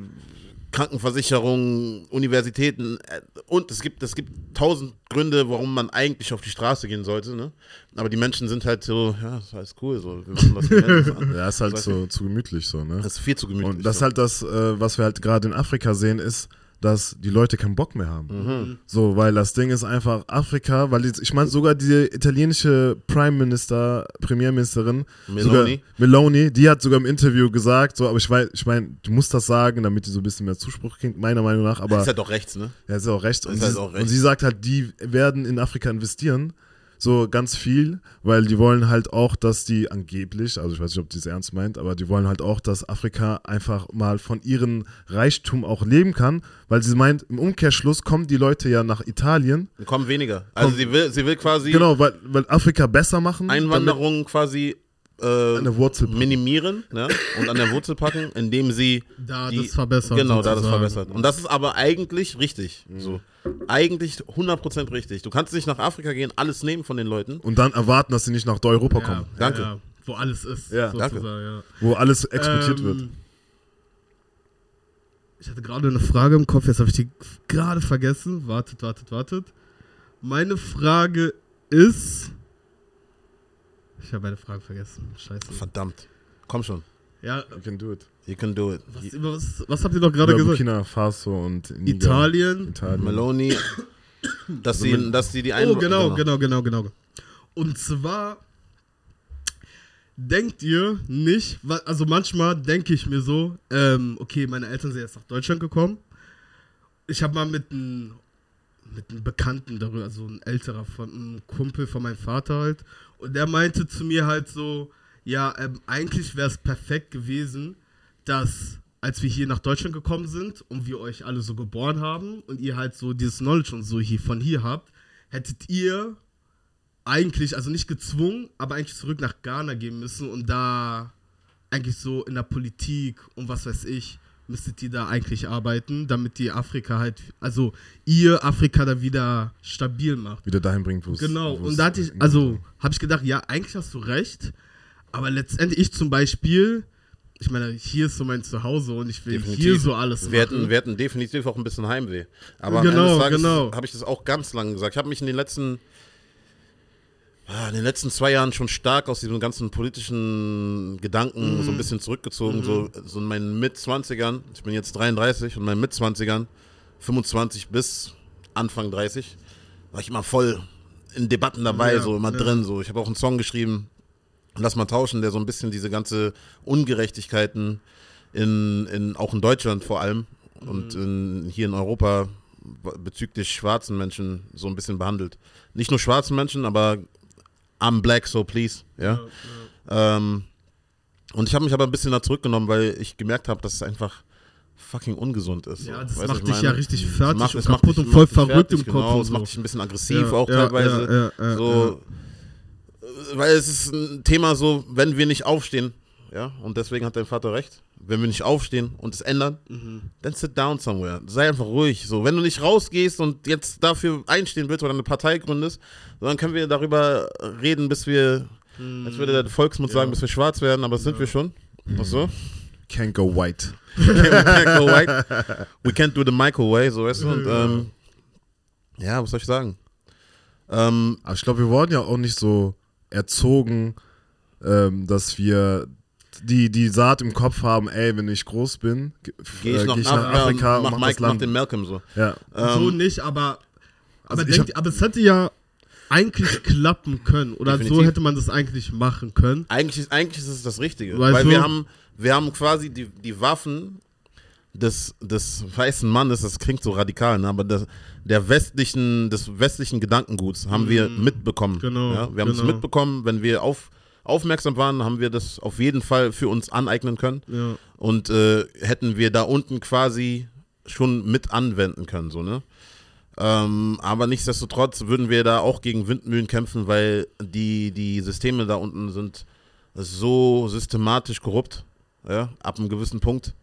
Krankenversicherung, Universitäten äh, und es gibt, es gibt tausend Gründe, warum man eigentlich auf die Straße gehen sollte. Ne? Aber die Menschen sind halt so, ja, das ist alles cool, so, wir machen das. Ja, ist halt Das so zu gemütlich so, ne? Das ist viel zu gemütlich. Und das ist so. halt das, äh, was wir halt gerade in Afrika sehen, ist, dass die Leute keinen Bock mehr haben. Mhm. So, weil das Ding ist einfach Afrika, weil jetzt, ich meine sogar die italienische Prime Minister, Premierministerin, Meloni. sogar, Meloni, die hat sogar im Interview gesagt, so, aber ich weiß, ich meine, du musst das sagen, damit die so ein bisschen mehr Zuspruch kriegt, meiner Meinung nach, aber ist halt doch rechts, ne? ja, ist ja auch recht. Und, Ist halt sie, auch recht. und sie sagt halt, die werden in Afrika investieren. So ganz viel, weil die wollen halt auch, dass die angeblich, also ich weiß nicht, ob die es ernst meint, aber die wollen halt auch, dass Afrika einfach mal von ihrem Reichtum auch leben kann, weil sie meint, im Umkehrschluss kommen die Leute ja nach Italien. Wir kommen weniger. Also Kommt- sie will, sie will quasi Genau, weil, weil Afrika besser machen. Einwanderung quasi äh, An der Wurzel packen. minimieren ne? und an der Wurzel packen, indem sie Da die, das verbessert. Genau, da das sozusagen. verbessert. Und das ist aber eigentlich richtig. Mhm. So. Eigentlich 100% richtig. Du kannst nicht nach Afrika gehen, alles nehmen von den Leuten. Und dann erwarten, dass sie nicht nach Europa Ja, kommen, Danke. Ja, wo alles ist. Ja, sozusagen, danke. Ja. wo alles exportiert Ähm, wird. Ich hatte gerade eine Frage im Kopf, jetzt habe ich die gerade vergessen. Wartet, wartet, wartet. Meine Frage ist. Ich habe meine Frage vergessen. Scheiße. Verdammt. Komm schon. Ja, You can do it. You can do it. was, über was, was habt ihr noch gerade gesagt? Burkina Faso und Niger. Italien. Italien. Meloni, dass sie, dass sie die ein Oh, genau, genau, genau, genau. Und zwar denkt ihr nicht, also manchmal denke ich mir so, ähm, okay, meine Eltern sind jetzt nach Deutschland gekommen. Ich habe mal mit einem mit einem Bekannten darüber, also ein älterer von einem Kumpel von meinem Vater halt. Und der meinte zu mir halt so, ja, ähm, eigentlich wäre es perfekt gewesen, dass als wir hier nach Deutschland gekommen sind und wir euch alle so geboren haben und ihr halt so dieses Knowledge und so hier von hier habt, hättet ihr eigentlich, also nicht gezwungen, aber eigentlich zurück nach Ghana gehen müssen und da eigentlich so in der Politik und was weiß ich, müsstet ihr da eigentlich arbeiten, damit die Afrika halt, also ihr Afrika da wieder stabil macht. Wieder dahin bringt, wo es Genau, und da hatte ich, also habe ich gedacht, ja, eigentlich hast du recht, aber letztendlich ich zum Beispiel, ich meine, hier ist so mein Zuhause und ich will hier so alles wir machen. hatten, wir hatten definitiv auch ein bisschen Heimweh. Aber Genau, am Ende des Tages genau. habe ich das auch ganz lange gesagt. Ich habe mich in den letzten in den letzten zwei Jahren schon stark aus diesen ganzen politischen Gedanken Mhm. so ein bisschen zurückgezogen. So, so in meinen Mitzwanzigern, ich bin jetzt 33 und in meinen Mitzwanzigern, 25 bis Anfang 30, war ich immer voll in Debatten dabei, Ja, so immer ja. drin. So. Ich habe auch einen Song geschrieben, Lass mal tauschen, der so ein bisschen diese ganze Ungerechtigkeiten in, in auch in Deutschland vor allem und in, hier in Europa bezüglich schwarzen Menschen so ein bisschen behandelt. Nicht nur schwarzen Menschen, aber I'm black, so please. Ja. Ähm, und ich habe mich aber ein bisschen da zurückgenommen, weil ich gemerkt habe, dass es einfach fucking ungesund ist. Ja, das Weißt macht ich dich ja richtig Es fertig macht- und es macht kaputt dich- und voll verrückt fertig, im Kopf Genau, und es so. macht dich ein bisschen aggressiv Ja, auch ja, teilweise. ja, ja, ja, so, weil es ist ein Thema so, wenn wir nicht aufstehen, ja, und deswegen hat dein Vater recht, wenn wir nicht aufstehen und es ändern, Mhm. dann sit down somewhere. Sei einfach ruhig. So, wenn du nicht rausgehst und jetzt dafür einstehen willst oder eine Partei gründest, dann können wir darüber reden, bis wir, als würde der Volksmund sagen, bis wir schwarz werden, aber das sind wir schon. Ach so? Can't go white. we can't go white. We can't do the microwave, so weißt du. Und, ähm, ja, was soll ich sagen? Ähm, Aber ich glaube, wir wurden ja auch nicht so erzogen, ähm, dass wir die, die Saat im Kopf haben, ey, wenn ich groß bin, ge- Gehe ich, äh, nach, geh ich nach Afrika Afrika und mach, mach Mike, das mach den Malcolm so. ja. so Ähm, nicht, aber, aber, also denkt, aber es hätte ja eigentlich klappen können. Oder so Definitiv. hätte man das eigentlich machen können. Eigentlich, ist- eigentlich ist es das Richtige. Weißt weil du? wir haben, wir haben quasi die, die Waffen des, des weißen Mannes, das klingt so radikal, ne? aber das, der westlichen, des westlichen Gedankenguts haben wir mitbekommen. Genau, Ja? Wir haben es genau. mitbekommen, wenn wir auf, aufmerksam waren, haben wir das auf jeden Fall für uns aneignen können. Ja. und äh, hätten wir da unten quasi schon mit anwenden können, so, ne? Ähm, aber nichtsdestotrotz würden wir da auch gegen Windmühlen kämpfen, weil die, die Systeme da unten sind so systematisch korrupt, ja, ab einem gewissen Punkt.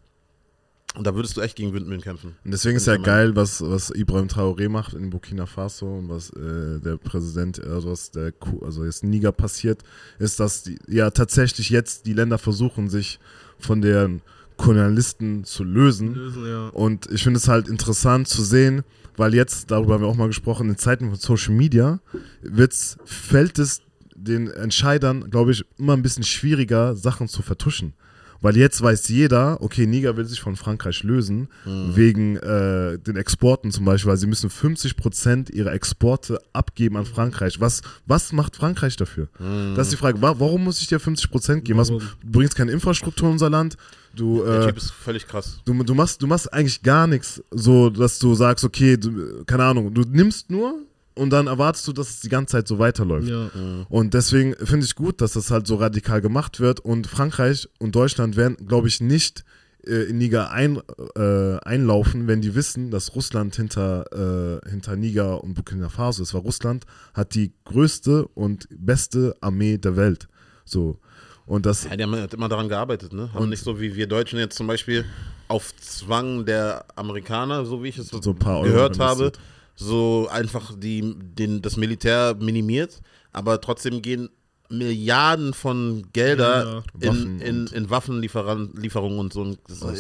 Und da würdest du echt gegen Windmühlen kämpfen. Und deswegen ist ja geil, was, was Ibrahim Traoré macht in Burkina Faso und was äh, der Präsident, also was der Ku- also jetzt Niger passiert, ist, dass die, ja tatsächlich jetzt die Länder versuchen, sich von den Kolonialisten zu lösen. Lösen, ja. Und ich finde es halt interessant zu sehen, weil jetzt, darüber haben wir auch mal gesprochen, in Zeiten von Social Media wird's, fällt es den Entscheidern, glaube ich, immer ein bisschen schwieriger, Sachen zu vertuschen. Weil jetzt weiß jeder, okay, Niger will sich von Frankreich lösen, wegen äh, den Exporten zum Beispiel, weil sie müssen 50% ihrer Exporte abgeben an Frankreich. Was, was macht Frankreich dafür? Das ist die Frage, wa warum muss ich dir 50% geben? Was, du bringst keine Infrastruktur in unser Land, du, Der äh, Typ ist völlig krass. Du, du, machst, du machst eigentlich gar nichts, so dass du sagst, okay, du, keine Ahnung, du nimmst nur und dann erwartest du, dass es die ganze Zeit so weiterläuft. Ja. Und deswegen finde ich gut, dass das halt so radikal gemacht wird. Und Frankreich und Deutschland werden, glaube ich, nicht äh, in Niger ein, äh, einlaufen, wenn die wissen, dass Russland hinter, äh, hinter Niger und Burkina Faso ist. Weil Russland hat die größte und beste Armee der Welt. So. Und das, Ja, die haben halt immer daran gearbeitet, ne? Haben nicht so wie wir Deutschen jetzt zum Beispiel auf Zwang der Amerikaner, so wie ich es So ein paar Euro gehört habe, investiert. So einfach die, den, das Militär minimiert, aber trotzdem gehen Milliarden von Gelder Ja, in, in, in Waffenlieferungen und so. Also,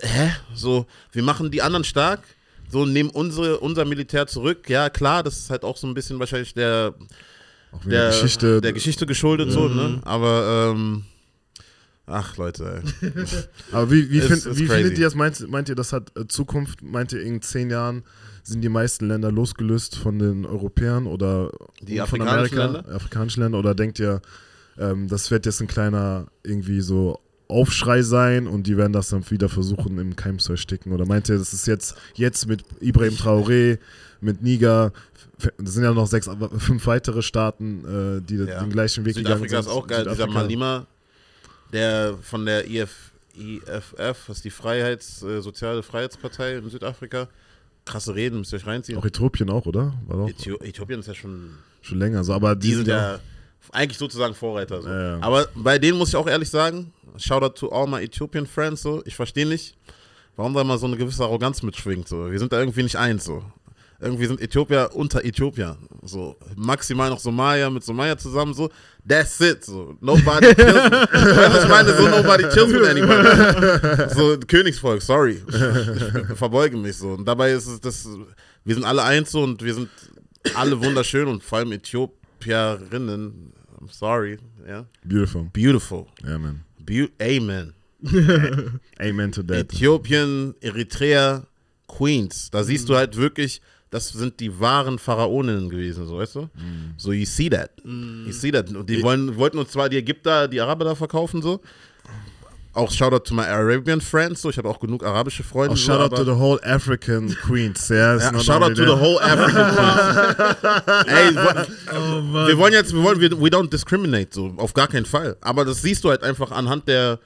hä? So, wir machen die anderen stark, so nehmen unsere, unser Militär zurück. Ja, klar, das ist halt auch so ein bisschen wahrscheinlich der, der Geschichte. der Geschichte geschuldet, so, ne? Aber, ähm, ach Leute, ey. Aber wie, wie, Ist- find, ist wie crazy. findet ihr das? Meint, meint ihr, das hat äh, Zukunft? Meint ihr, in zehn Jahren sind die meisten Länder losgelöst von den Europäern oder Die von afrikanischen Amerika, Länder? afrikanischen Länder? Oder denkt ihr, ähm, das wird jetzt ein kleiner irgendwie so Aufschrei sein und die werden das dann wieder versuchen im Keim zu ersticken? Oder meint ihr, das ist jetzt, jetzt mit Ibrahim Traoré, mit Niger, das sind ja noch sechs, fünf weitere Staaten, äh, die Ja. den gleichen Weg Südafrika gegangen ist sind. auch geil. Dieser Südafrika. Malima, der von der IF, IFF, das ist die Freiheits, äh, Soziale Freiheitspartei in Südafrika. Krasse Reden, müsst ihr euch reinziehen. Auch Äthiopien auch, oder? War doch Äthio Äthiopien ist ja schon schon länger so, aber die, die sind ja eigentlich sozusagen Vorreiter. So. Ja, ja. Aber bei denen muss ich auch ehrlich sagen, Shoutout to all my Ethiopian friends, so. ich verstehe nicht, warum da mal so eine gewisse Arroganz mitschwingt. So. Wir sind da irgendwie nicht eins. So. Irgendwie sind Äthiopier unter Äthiopier. So. Maximal noch Somalia mit Somalia zusammen. So. That's it. So. Nobody kills me. Ich meine, so nobody kills with anybody. So Königsvolk, sorry. Ich verbeuge mich so. Und dabei ist es das, wir sind alle eins so und wir sind alle wunderschön und vor allem Äthiopierinnen. I'm sorry. Ja. beautiful. Beautiful. Ja, man. Beau Amen. Amen to that. Äthiopien, Eritrea, Queens. Da siehst du halt wirklich, das sind die wahren Pharaoninnen gewesen, so weißt du? So, you see that. You see that. Und die wollen, wollten uns zwar die Ägypter, die Araber da verkaufen, so. Auch Shoutout to my Arabian friends, so. Ich habe auch genug arabische Freunde. Auch so, shout out aber- to the whole African Queens. Ja, ist Ja, not shout out only to the whole African Queens. Ey, Oh wir wollen jetzt, wir wollen, wir, we don't discriminate, so, auf gar keinen Fall. Aber das siehst du halt einfach anhand der,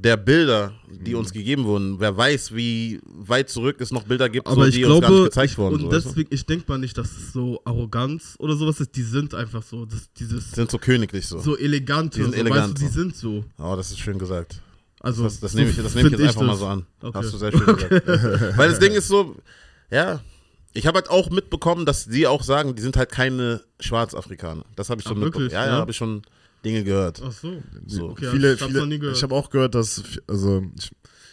der Bilder, die Mhm. uns gegeben wurden. Wer weiß, wie weit zurück es noch Bilder gibt, Aber so, ich die uns gar nicht glaube, gezeigt ich, wurden. und so, weißt du? deswegen, ich denke mal nicht, dass es so Arroganz oder sowas ist. Die sind einfach so, das, dieses sind so königlich so. so elegante, Die sind so, elegant, weißt du, die sind so. Oh, das ist schön gesagt. Also Das, das so nehme ich, das nehme ich jetzt einfach mal das. so an. Okay. Hast du sehr schön gesagt. Weil das Ding ist so, ja, ich habe halt auch mitbekommen, dass die auch sagen, die sind halt keine Schwarzafrikaner. Das habe ich Ach, schon mitbekommen. wirklich? Ja, ja, Ja? habe ich schon Dinge gehört. Ach so. So. Okay, viele, ich hab's viele, ich habe auch gehört, dass, also ich,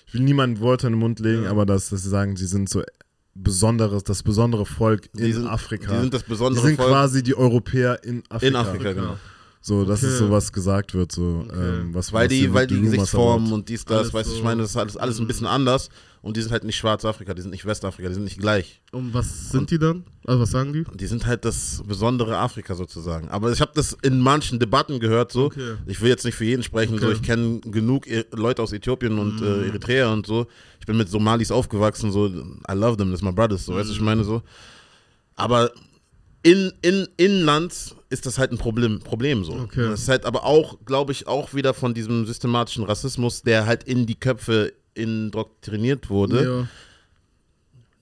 ich will niemandem Worte in den Mund legen, Ja. aber dass, dass sie sagen, sie sind so besonderes, das besondere Volk in Die sind, Afrika. Die sind das Die besondere sind Volk quasi die Europäer in Afrika. in Afrika, genau. So, das Okay. ist so, was gesagt wird. So, Okay. ähm, was, Weil was die, weil die Gesichtsformen und dies, das, Alles weißt du, ich so. meine, das ist alles, alles ein bisschen anders und die sind halt nicht Schwarzafrika, die sind nicht Westafrika, die sind nicht gleich. Und was sind die dann? Also was sagen die? Die sind halt das besondere Afrika sozusagen. Aber ich habe das in manchen Debatten gehört, so. Okay. Ich will jetzt nicht für jeden sprechen, so. Ich kenne genug E- Leute aus Äthiopien und Mhm. äh, Eritrea und so. Ich bin mit Somalis aufgewachsen, so. I love them, das ist my brothers, so. Weißt du, Mhm. ich meine so. Aber in, in Inland ist das halt ein Problem, Problem so. Okay. Das ist halt aber auch, glaube ich, auch wieder von diesem systematischen Rassismus, der halt in die Köpfe indoktriniert wurde. Ja.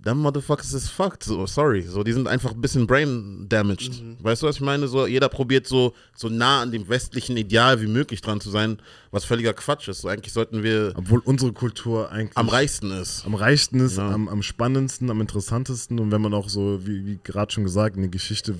Them motherfuckers is fucked, so, sorry. So, die sind einfach ein bisschen brain damaged. Mhm. Weißt du, was ich meine? So, jeder probiert so, so nah an dem westlichen Ideal wie möglich dran zu sein, was völliger Quatsch ist. So, eigentlich sollten wir Obwohl unsere Kultur eigentlich am reichsten ist. am reichsten ist, Ja. am, am spannendsten, am interessantesten. Und wenn man auch so, wie, wie gerade schon gesagt, in die Geschichte,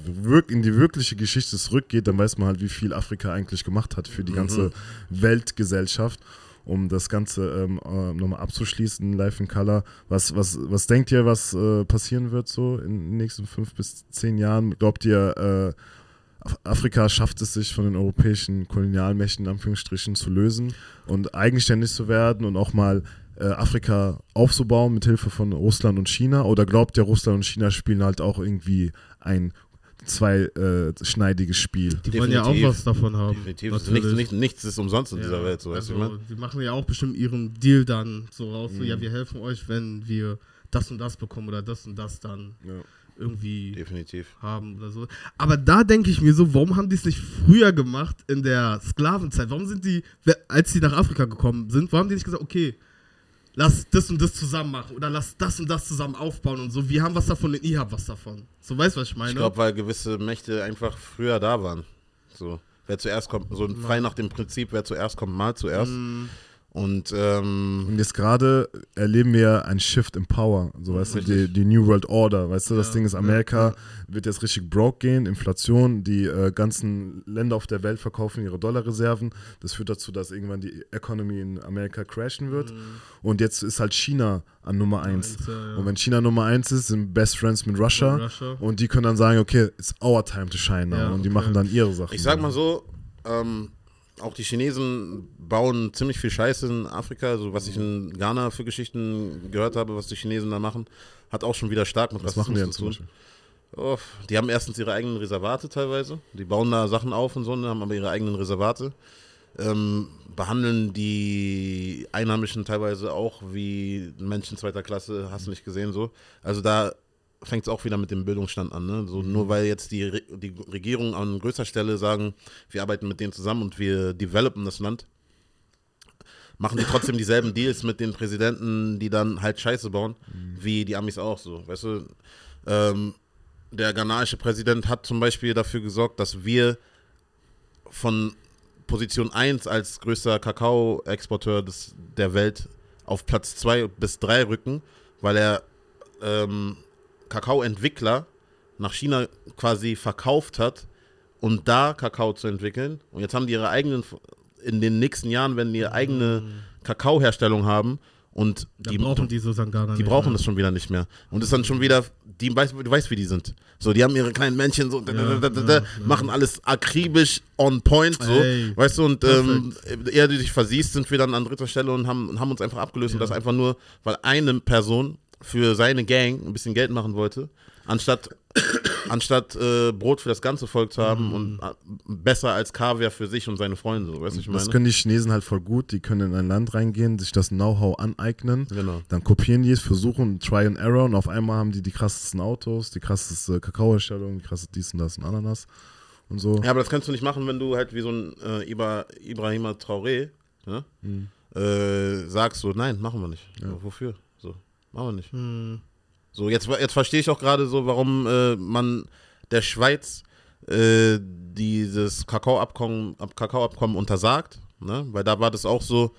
in die wirkliche Geschichte zurückgeht, dann weiß man halt, wie viel Afrika eigentlich gemacht hat für die ganze Weltgesellschaft. Um das Ganze ähm, äh, nochmal abzuschließen, live in Color. Was, was, was denkt ihr, was äh, passieren wird so in den nächsten fünf bis zehn Jahren? Glaubt ihr, äh, Af- Afrika schafft es sich von den europäischen Kolonialmächten in Anführungsstrichen zu lösen und eigenständig zu werden und auch mal äh, Afrika aufzubauen mit Hilfe von Russland und China? Oder glaubt ihr, Russland und China spielen halt auch irgendwie ein zweischneidiges Spiel? Die wollen ja auch Definitiv. was davon haben. Definitiv. Nichts, nichts, nichts ist umsonst in dieser Ja, Welt, so, weißt du, also, ich meine? Die machen ja auch bestimmt ihren Deal dann so raus. So, Mhm. ja, wir helfen euch, wenn wir das und das bekommen oder das und das dann Ja. irgendwie Definitiv. haben oder so. Aber da denke ich mir so, warum haben die es nicht früher gemacht in der Sklavenzeit? Warum sind die, als die nach Afrika gekommen sind, warum haben die nicht gesagt, okay, lass das und das zusammen machen oder lass das und das zusammen aufbauen und so. Wir haben was davon und ihr habt was davon. So, weißt du, was ich meine? Ich glaube, weil gewisse Mächte einfach früher da waren. So, wer zuerst kommt, so frei nach dem Prinzip, wer zuerst kommt, mal zuerst. Mhm. Und ähm, Und jetzt gerade erleben wir ein Shift in Power, so weißt du, die, Richtig. die New World Order, weißt du, das Ja, Ding ist, ja, Amerika wird jetzt richtig broke gehen, Inflation, die äh, ganzen Länder auf der Welt verkaufen ihre Dollarreserven, das führt dazu, dass irgendwann die Economy in Amerika crashen wird und jetzt ist halt China an Nummer eins. eins, ja, ja. Und wenn China Nummer eins ist, sind Best Friends mit Russia, Mit Russia. und die können dann sagen, okay, it's our time to shine now Ja, und die okay. machen dann ihre Sachen. ich sag mal so, ähm, auch die Chinesen bauen ziemlich viel Scheiße in Afrika. Also was ich in Ghana für Geschichten gehört habe, was die Chinesen da machen, hat auch schon wieder stark mit Was machen die Rassismus zu tun. Oh, die haben erstens ihre eigenen Reservate teilweise. Die bauen da Sachen auf und so, und haben aber ihre eigenen Reservate. Ähm, behandeln die Einheimischen teilweise auch wie Menschen zweiter Klasse, hast du nicht gesehen so. Also da fängt es auch wieder mit dem Bildungsstand an. Ne? So, Nur weil jetzt die, Re die Regierung an größter Stelle sagen, wir arbeiten mit denen zusammen und wir developen das Land, machen die trotzdem dieselben Deals mit den Präsidenten, die dann halt Scheiße bauen, wie die Amis auch so. Weißt du, ähm, der ghanaische Präsident hat zum Beispiel dafür gesorgt, dass wir von Position 1 als größter Kakao-Exporteur der Welt auf Platz 2 bis 3 rücken, weil er ähm, Kakaoentwickler nach China quasi verkauft hat, um da Kakao zu entwickeln. Und jetzt haben die ihre eigenen, in den nächsten Jahren werden die ihre eigene Kakaoherstellung haben und die brauchen die die brauchen das schon wieder nicht mehr. Und ist dann schon wieder, die weiß, du weißt, wie die sind. So, die haben ihre kleinen Männchen so, da, da, da, da, ja, machen alles akribisch on point, so. Ey, weißt du, und ähm, eher du dich versiehst, sind wir dann an dritter Stelle und haben, haben uns einfach abgelöst. Und das einfach nur, weil eine Person für seine Gang ein bisschen Geld machen wollte, anstatt, anstatt äh, Brot für das ganze Volk zu haben Mhm. und äh, besser als Kaviar für sich und seine Freunde, so, weißt du, ich Das meine? können die Chinesen halt voll gut. Die können in ein Land reingehen, sich das Know-how aneignen. Genau. Dann kopieren die es, versuchen Try and Error und auf einmal haben die die krassesten Autos, die krasseste Kakaoherstellung, die krasseste dies und das und Ananas und so. Ja, aber das kannst du nicht machen, wenn du halt wie so ein äh, Ibra, Ibrahima Traoré ne? äh, sagst so, nein, machen wir nicht. So, wofür? Machen wir nicht. Hm. So, jetzt, jetzt verstehe ich auch gerade so, warum äh, man der Schweiz äh, dieses Kakaoabkommen Ab- Kakaoabkommen untersagt, ne? weil da war das auch so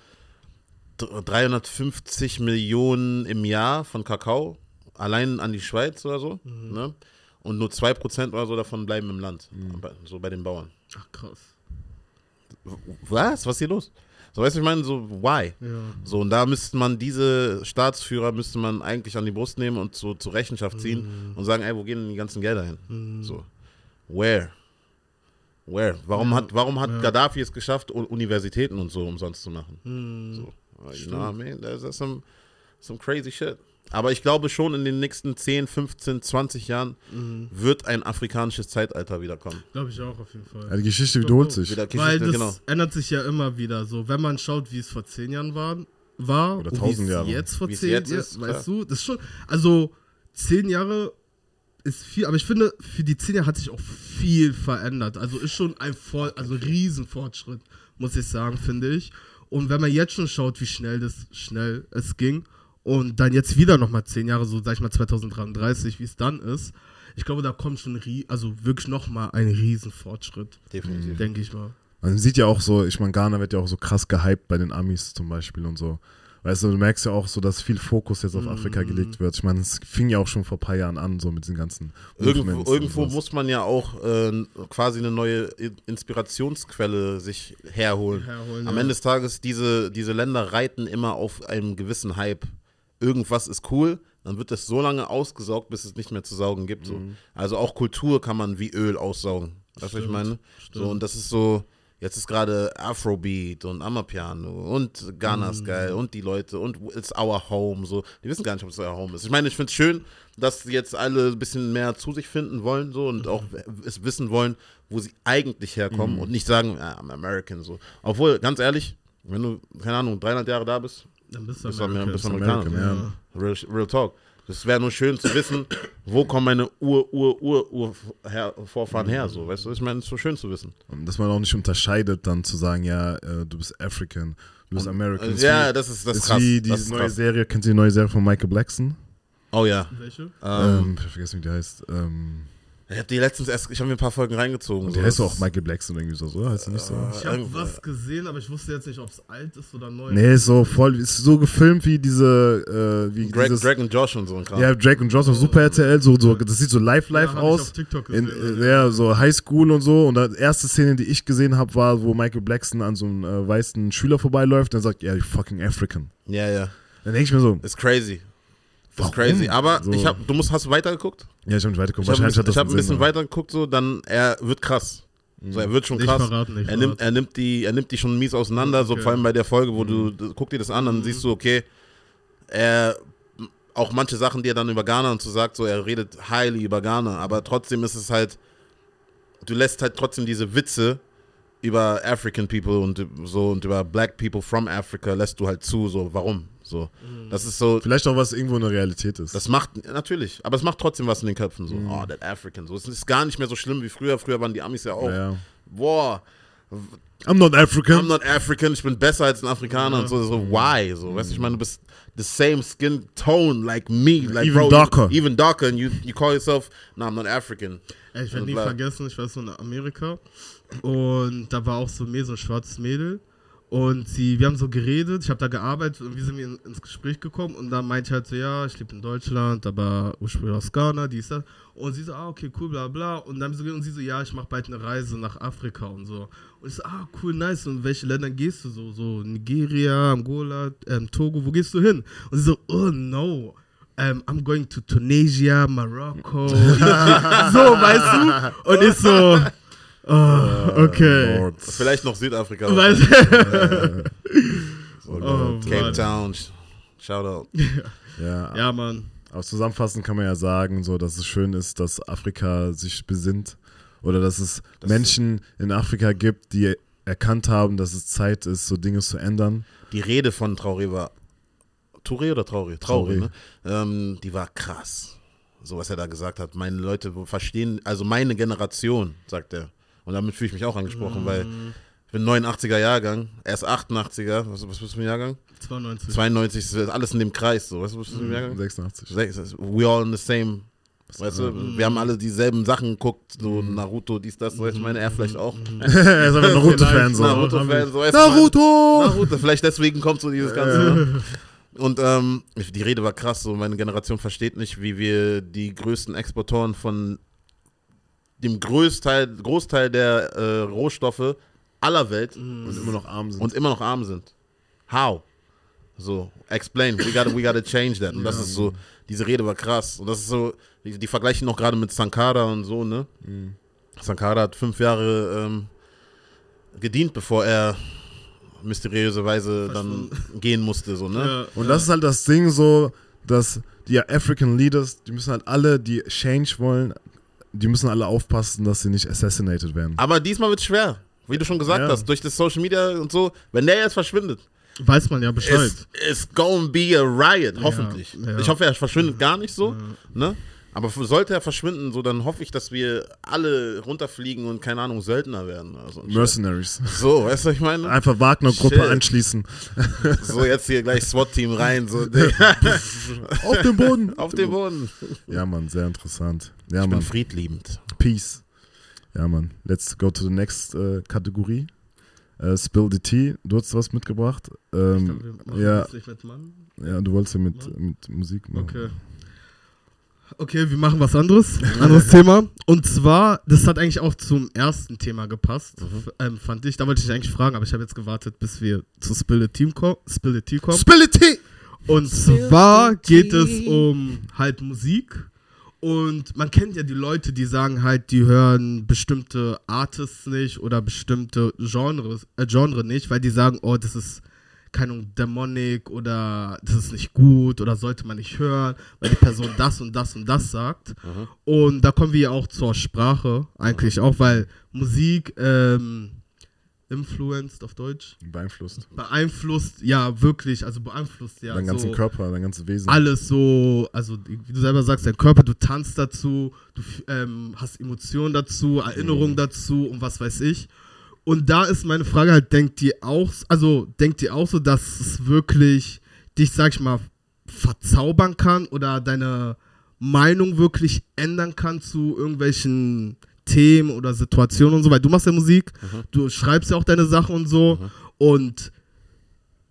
dr- 350 Millionen im Jahr von Kakao allein an die Schweiz oder so, ne? und nur 2% oder so davon bleiben im Land, bei- so bei den Bauern. Ach krass. Was? Was ist hier los? So, weißt du, ich meine, so, why? Ja. So, und da müsste man diese Staatsführer müsste man eigentlich an die Brust nehmen und so zur Rechenschaft ziehen und sagen, ey, wo gehen denn die ganzen Gelder hin? So. Where? Where? Warum hat, warum hat Gaddafi es geschafft, Universitäten und so umsonst zu machen? So. You know what I mean? That's some, some crazy shit. Aber ich glaube schon, in den nächsten 10, 15, 20 Jahren wird ein afrikanisches Zeitalter wiederkommen. Glaube ich auch auf jeden Fall. Ja, die Geschichte wiederholt sich. Wieder Weil Geschichte, das genau. ändert sich ja immer wieder so. Wenn man schaut, wie es vor zehn Jahren war, war Oder und wie tausend es Jahre. jetzt vor Wie es zehn jetzt Jahren, ist, weißt du, das ist schon, also zehn Jahre ist viel, aber ich finde, für die zehn Jahre hat sich auch viel verändert. Also ist schon ein Voll, also Riesenfortschritt, muss ich sagen, finde ich. Und wenn man jetzt schon schaut, wie schnell das schnell es ging und dann jetzt wieder nochmal zehn Jahre, so sag ich mal 2033, wie es dann ist, ich glaube, da kommt schon, rie- also wirklich nochmal ein Riesenfortschritt, Definitiv. denke ich mal. Man sieht ja auch so, ich meine, Ghana wird ja auch so krass gehypt bei den Amis zum Beispiel und so. Weißt du, du merkst ja auch so, dass viel Fokus jetzt auf Afrika Mm. gelegt wird. Ich meine, es fing ja auch schon vor ein paar Jahren an, so mit diesen ganzen Irgendwo, irgendwo muss man ja auch äh, quasi eine neue Inspirationsquelle sich herholen. Herholen, Am ja. Ende des Tages, diese, diese Länder reiten immer auf einem gewissen Hype. Irgendwas ist cool, dann wird das so lange ausgesaugt, bis es nicht mehr zu saugen gibt. So. Also auch Kultur kann man wie Öl aussaugen. Weißt du, was ich meine? stimmt. So, und das ist so, jetzt ist gerade Afrobeat und Amapiano und Ghana ist geil und die Leute und it's our home. So, die wissen gar nicht, ob es euer Home ist. Ich meine, ich finde es schön, dass jetzt alle ein bisschen mehr zu sich finden wollen so und auch es wissen wollen, wo sie eigentlich herkommen und nicht sagen, ah, I'm American. So. Obwohl, ganz ehrlich, wenn du, keine Ahnung, 300 Jahre da bist, Dann bist du bist du Amer- American. Amerikaner. ja. Real, real Talk. Das wäre nur schön zu wissen, wo kommen meine Ur, Ur, Ur, Ur her, Vorfahren her, so, weißt du? Ich meine, es ist so schön zu wissen. Und dass man auch nicht unterscheidet, dann zu sagen, ja, äh, du bist African, du bist American. Ist ja, wie- das ist das ist krass. wie das diese ist neue krass. Serie, kennt ihr die neue Serie von Michael Blackson? Oh ja. Welche? Ähm, Ähm, ich vergesse, wie die heißt. Ähm, ich habe die letztens erst, ich habe mir ein paar Folgen reingezogen. und so, die heißt das auch ist- Michael Blackson irgendwie so, oder? Heißt die nicht so? Ich habe was gesehen, aber ich wusste jetzt nicht, ob es alt ist oder neu. Nee, ist so voll, ist so gefilmt wie diese, äh, wie Greg, dieses, Greg und Josh und so ein Kram. ja, Drake und Josh auf Super RTL, so, so, das sieht so live, Ja, live ich aus. auf TikTok In, gesehen, äh, ja, so Highschool und so. Und die erste Szene, die ich gesehen habe, war, wo Michael Blackson an so einem äh, weißen Schüler vorbeiläuft und er sagt, ja, you fucking African. ja, ja. Dann denke ich mir so, Ist crazy. Ist Warum? crazy. Aber So. ich hab, du musst, hast du weitergeguckt? ja, ich habe nicht weitergeguckt. Ich habe ein Wahrscheinlich bisschen, das ich hab ein einen bisschen Sinn, weitergeguckt, so, dann er wird krass. So, er wird schon Nicht krass. verraten, nicht er, nimmt, er, nimmt die, er nimmt die schon mies auseinander, so Okay. vor allem bei der Folge, wo du, du guck dir das an, dann siehst du, okay, er auch manche Sachen, die er dann über Ghana und so sagt, so er redet highly über Ghana, aber trotzdem ist es halt, du lässt halt trotzdem diese Witze über African people und so und über Black people from Africa lässt du halt zu, so warum? So, das ist so, Vielleicht auch was irgendwo eine Realität ist. das macht natürlich, aber es macht trotzdem was in den Köpfen, so, oh, that African, so, es ist gar nicht mehr so schlimm wie früher. Früher waren die Amis ja auch, ja. boah, I'm not African. I'm not African, ich bin besser als ein Afrikaner und so, so why? So, weißt du, ich meine, du bist the same skin tone like me, like Even bro, darker. even darker, and you you call yourself, no, I'm not African. Ey, ich werde nie vergessen, ich war so in Amerika und da war auch so mir so ein schwarzes Mädel und sie, wir haben so geredet, ich habe da gearbeitet und wir sind in, ins Gespräch gekommen und dann meinte ich halt so, ja, ich lebe in Deutschland, aber ursprünglich aus Ghana, dies, das. Und sie so, ah, okay, cool, bla bla. Und dann so und sie so, ja, ich mache bald eine Reise nach Afrika und so. Und ich so, ah, cool, nice. Und welche Länder gehst du so? So Nigeria, Angola, ähm, Togo, wo gehst du hin? Und sie so, oh no. Um, I'm going to Tunisia, Morocco. so, weißt du? Und ich so, oh, okay. Lord. Vielleicht noch Südafrika, Weißt du? Oh, Oh. Cape Mann. Town, sh- shout out. Ja, Ja, Mann. aber zusammenfassend kann man ja sagen, so, dass es schön ist, dass Afrika sich besinnt oder dass es Das Menschen in Afrika gibt, die erkannt haben, dass es Zeit ist, so Dinge zu ändern. Die Rede von Traoré war, Touré oder Traoré? Traoré, Traoré. ne? Ähm, die war krass. So, was er da gesagt hat. Meine Leute verstehen, also meine Generation, sagt er. Und damit fühle ich mich auch angesprochen, weil ich bin 89er Jahrgang, er ist 88er, was, was bist du für ein Jahrgang? 92. 92, das ist alles in dem Kreis, so, weißt du, was bist du für ein Jahrgang? 86. Sechs- We all in the same. Weißt du, wir haben alle dieselben Sachen geguckt, so Naruto, dies, das, du, ich meine, er vielleicht auch. er ist ein Naruto-Fan. So. Naruto-Fan, so, Naruto! Naruto, vielleicht deswegen kommt so dieses Ganze. Und ähm, die Rede war krass, so meine Generation versteht nicht, wie wir die größten Exportoren von dem Großteil, Großteil der äh, Rohstoffe aller Welt Und immer noch arm sind. und immer noch arm sind. How? So, explain. We gotta, we gotta change that. Und das ist so, diese Rede war krass. Und das ist so, die, die vergleichen noch gerade mit Sankara und so, ne? Sankara hat fünf Jahre ähm, gedient, bevor er mysteriöserweise dann gehen musste, so, ne? Ja, Und das ist halt das Ding so, dass die African Leaders, die müssen halt alle, die Change wollen, die müssen alle aufpassen, dass sie nicht assassinated werden. Aber diesmal wird es schwer. Wie du schon gesagt Ja. hast, durch das Social Media und so, wenn der jetzt verschwindet, weiß man ja Bescheid. ist it's gonna be a riot, hoffentlich. ja. Ich hoffe, er verschwindet gar nicht so, ne? Aber sollte er verschwinden, so dann hoffe ich, dass wir alle runterfliegen und keine Ahnung Söldner werden. Also, Mercenaries. so, weißt du, was ich meine? Einfach Wagner-Gruppe anschließen. So jetzt hier gleich SWAT-Team rein, so Auf den Boden. auf den Boden. Ja, Mann, sehr interessant. Ja, Ich bin Mann. friedliebend. Peace. Ja, Mann. Let's go to the next äh, Kategorie. Äh, Spill the Tea. Du hast was mitgebracht. Ähm, Wir machen ja. das nicht mit Mann. ja, du wolltest ja mit, mit Musik machen. Okay. Okay, wir machen was anderes. Anderes Thema. Und zwar, das hat eigentlich auch zum ersten Thema gepasst, f- ähm, fand ich. Da wollte ich dich eigentlich fragen, aber ich habe jetzt gewartet, bis wir zu Spill the, Team ko Spill the Tea kommen. Spill the Tea! Und zwar geht es um halt Musik. Und man kennt ja die Leute, die sagen halt, die hören bestimmte Artists nicht oder bestimmte Genres, äh, Genre nicht, weil die sagen, oh, das ist keine Ahnung, Demonic oder das ist nicht gut oder sollte man nicht hören, weil die Person das und das und das sagt. Und da kommen wir ja auch zur Sprache eigentlich auch, weil Musik ähm, influenced auf Deutsch Beeinflusst. beeinflusst ja wirklich, also beeinflusst ja dein so ganzen Körper, dein ganzes Wesen. alles so, also wie du selber sagst, dein Körper, du tanzt dazu, du ähm, hast Emotionen dazu, Erinnerungen Mhm. dazu und was weiß ich. Und da ist meine Frage halt, denkt ihr auch, also denkt ihr auch so, dass es wirklich dich, sag ich mal, verzaubern kann oder deine Meinung wirklich ändern kann zu irgendwelchen Themen oder Situationen und so, weil du machst ja Musik, du schreibst ja auch deine Sachen und so und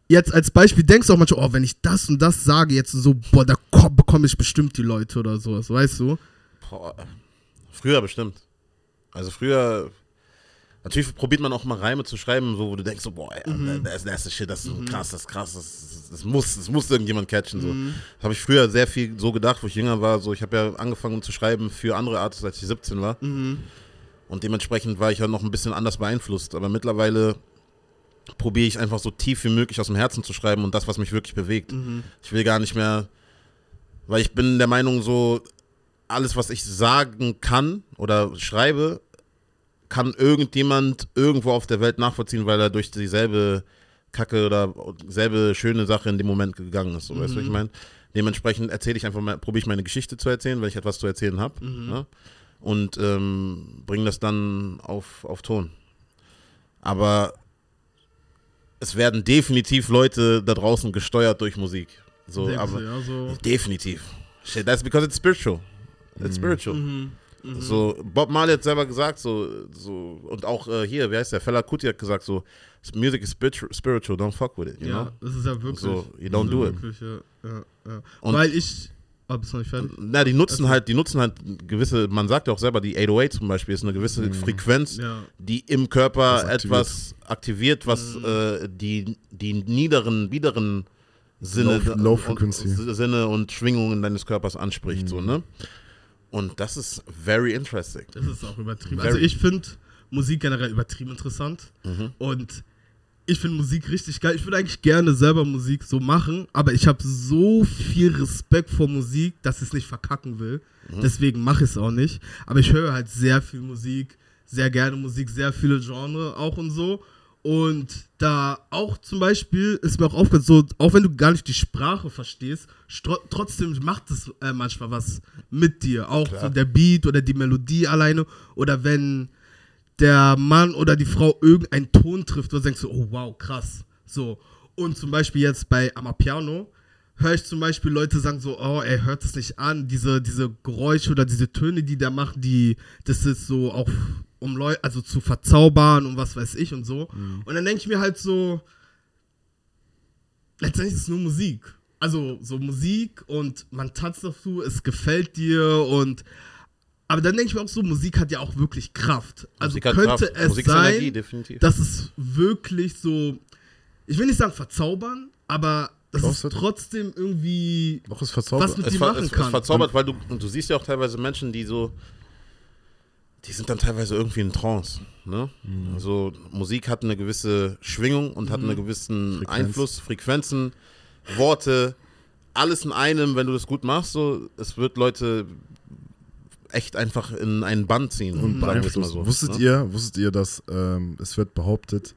jetzt als Beispiel denkst du auch manchmal, oh, wenn ich das und das sage, jetzt so, boah, da ko- bekomme ich bestimmt die Leute oder sowas, weißt du? Boah, früher bestimmt. Also früher, natürlich probiert man auch mal Reime zu schreiben, so, wo du denkst, so, boah, ey, das, das ist shit, das ist so krass, das ist krass, das, das, muss, das muss irgendjemand catchen. So. Das habe ich früher sehr viel so gedacht, wo ich jünger war. So, ich habe ja angefangen zu schreiben für andere Artists, als ich 17 war. Und dementsprechend war ich ja noch ein bisschen anders beeinflusst. Aber mittlerweile probiere ich einfach so tief wie möglich aus dem Herzen zu schreiben und das, was mich wirklich bewegt. Ich will gar nicht mehr, weil ich bin der Meinung, so alles, was ich sagen kann oder schreibe, kann irgendjemand irgendwo auf der Welt nachvollziehen, weil er durch dieselbe Kacke oder selbe schöne Sache in dem Moment gegangen ist. So, Weißt du, was ich meine? Dementsprechend erzähle ich einfach mal, probiere ich meine Geschichte zu erzählen, weil ich etwas zu erzählen habe. Ja? Und ähm, bringe das dann auf, auf Ton. Aber es werden definitiv Leute da draußen gesteuert durch Musik. So, aber du, ja, so. definitiv. Shit, that's because it's spiritual. It's spiritual. Mhm. So, Bob Marley hat selber gesagt, so, so und auch äh, hier, wie heißt der? Fella Kuti hat gesagt, so, Music is spiritu- spiritual, don't fuck with it, you Ja, know? das ist ja wirklich. So, you don't do ja it. wirklich, Ja, ja, ja. Und- Weil ich. Ah, bist du noch nicht fertig? Na, die nutzen halt, die nutzen halt gewisse, man sagt ja auch selber, die 808 zum Beispiel ist eine gewisse Frequenz, Ja. die im Körper aktiviert. etwas aktiviert, was äh, die, die niederen, biederen Sinne, Low- Low und, Sinne und Schwingungen deines Körpers anspricht, so, ne? Und das ist very interesting. Das ist auch übertrieben. Very. Also ich finde Musik generell übertrieben interessant. Mhm. Und ich finde Musik richtig geil. Ich würde eigentlich gerne selber Musik so machen, aber ich habe so viel Respekt vor Musik, dass ich es nicht verkacken will. Mhm. Deswegen mache ich es auch nicht. Aber ich höre halt sehr viel Musik, sehr gerne Musik, sehr viele Genre auch und so. Und da auch zum Beispiel ist mir auch aufgefallen, so, auch wenn du gar nicht die Sprache verstehst, trotzdem macht es äh, manchmal was mit dir. Auch so der Beat oder die Melodie alleine. Oder wenn der Mann oder die Frau irgendeinen Ton trifft, du denkst, so, oh wow, krass. So. Und zum Beispiel jetzt bei Amapiano höre ich zum Beispiel Leute sagen so, oh, er hört es nicht an, diese, diese Geräusche oder diese Töne, die der macht, die, das ist so auch, um Leute, also zu verzaubern und was weiß ich und so. Und dann denke ich mir halt so, letztendlich ist es nur Musik. Also so Musik und man tanzt dazu, es gefällt dir und aber dann denke ich mir auch so, Musik hat ja auch wirklich Kraft. Also könnte Kraft. es Musik ist sein, Energie, dass es wirklich so, ich will nicht sagen verzaubern, aber es es hat- trotzdem irgendwie Doch, ist verzaubert. Was mit- es, die ver machen es, es kann. verzaubert, weil du, und du siehst ja auch teilweise Menschen, die so, die sind dann teilweise irgendwie in Trance. Ne? Mhm. Also Musik hat eine gewisse Schwingung und hat einen gewissen Frequenz. Einfluss, Frequenzen, Worte, alles in einem, wenn du das gut machst, so, es wird Leute echt einfach in einen Bann ziehen. und beeinflussen. so, wusstet ne? ihr, wusstet ihr, dass ähm, es wird behauptet,